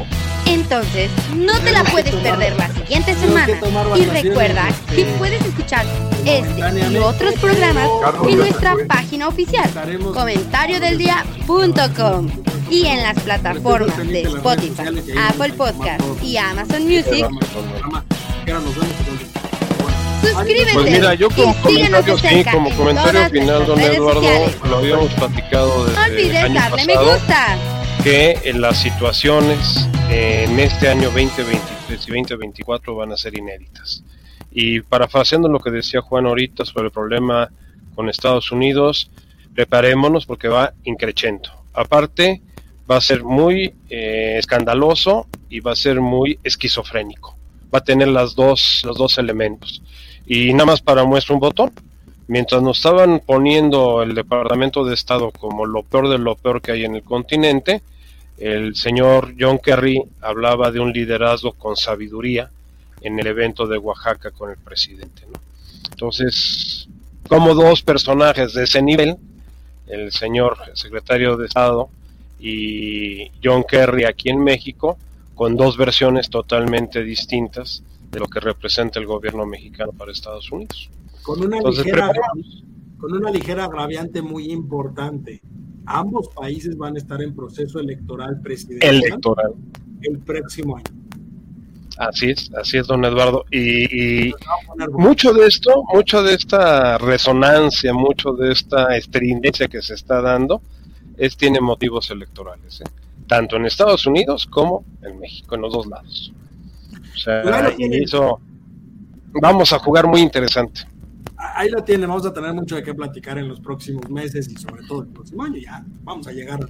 [SPEAKER 4] Entonces, no te la puedes perder la siguiente semana. Y recuerda que puedes escuchar este y otros programas en nuestra página oficial, comentariodeldia.com y en las plataformas de Spotify, Apple Podcast y Amazon Music. Suscríbete
[SPEAKER 3] Pues mira, yo como comentario, sí, como
[SPEAKER 4] en
[SPEAKER 3] comentario final, don Eduardo,
[SPEAKER 4] sociales.
[SPEAKER 3] lo habíamos platicado
[SPEAKER 4] No
[SPEAKER 3] desde el
[SPEAKER 4] olvides
[SPEAKER 3] año
[SPEAKER 4] darle me
[SPEAKER 3] pasado,
[SPEAKER 4] gusta.
[SPEAKER 3] que en las situaciones eh, en este año 2023 y 2024 van a ser inéditas. Y parafraseando lo que decía Juan ahorita sobre el problema con Estados Unidos, preparémonos porque va increchendo. Aparte, va a ser muy eh, escandaloso y va a ser muy esquizofrénico. Va a tener las dos, los dos elementos. Y nada más para muestra un botón. Mientras nos estaban poniendo el Departamento de Estado como lo peor de lo peor que hay en el continente, el señor John Kerry hablaba de un liderazgo con sabiduría en el evento de Oaxaca con el presidente. Entonces, como dos personajes de ese nivel, el señor secretario de Estado y John Kerry aquí en México, con dos versiones totalmente distintas de lo que representa el gobierno mexicano para Estados Unidos.
[SPEAKER 1] con una
[SPEAKER 3] Entonces,
[SPEAKER 1] ligera con una ligera agraviante muy importante. Ambos países van a estar en proceso electoral presidencial
[SPEAKER 3] electoral.
[SPEAKER 1] el próximo año.
[SPEAKER 3] Así es, así es, don Eduardo. Y, y mucho de esto, mucho de esta resonancia, mucho de esta estridencia que se está dando, es tiene motivos electorales, ¿eh? tanto en Estados Unidos como en México, en los dos lados. O sea,
[SPEAKER 1] Claro,
[SPEAKER 3] y eso vamos a jugar muy interesante.
[SPEAKER 1] Ahí lo tienen, vamos a tener mucho de qué platicar en los próximos meses y sobre todo el próximo año. Ya vamos a llegar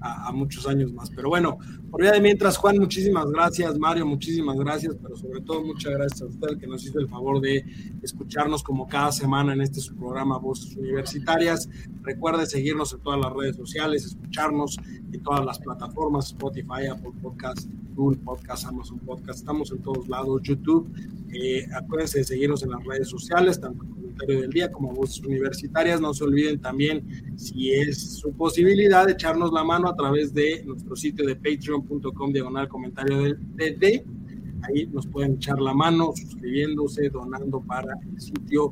[SPEAKER 1] a, muchos años más. Pero bueno, por vía de mientras, Juan, muchísimas gracias, Mario, muchísimas gracias, pero sobre todo muchas gracias a usted que nos hizo el favor de escucharnos como cada semana en este su programa Voces Universitarias. Recuerde seguirnos en todas las redes sociales, escucharnos en todas las plataformas, Spotify, Apple Podcast, Google Podcast, Amazon Podcast, estamos en todos lados, YouTube. Eh, acuérdense de seguirnos en las redes sociales, tanto en Comentario del Día como Voces Universitarias. No se olviden también, si es su posibilidad, echarnos la mano a través de nuestro sitio de patreon.com diagonal comentario del DD. Ahí nos pueden echar la mano suscribiéndose, donando para el sitio.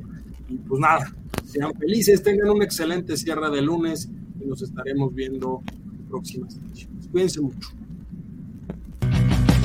[SPEAKER 1] Y pues nada, sean felices, tengan un excelente cierre de lunes y nos estaremos viendo en próximas emisiones. Cuídense mucho.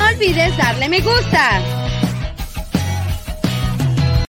[SPEAKER 4] Olvides darle me gusta.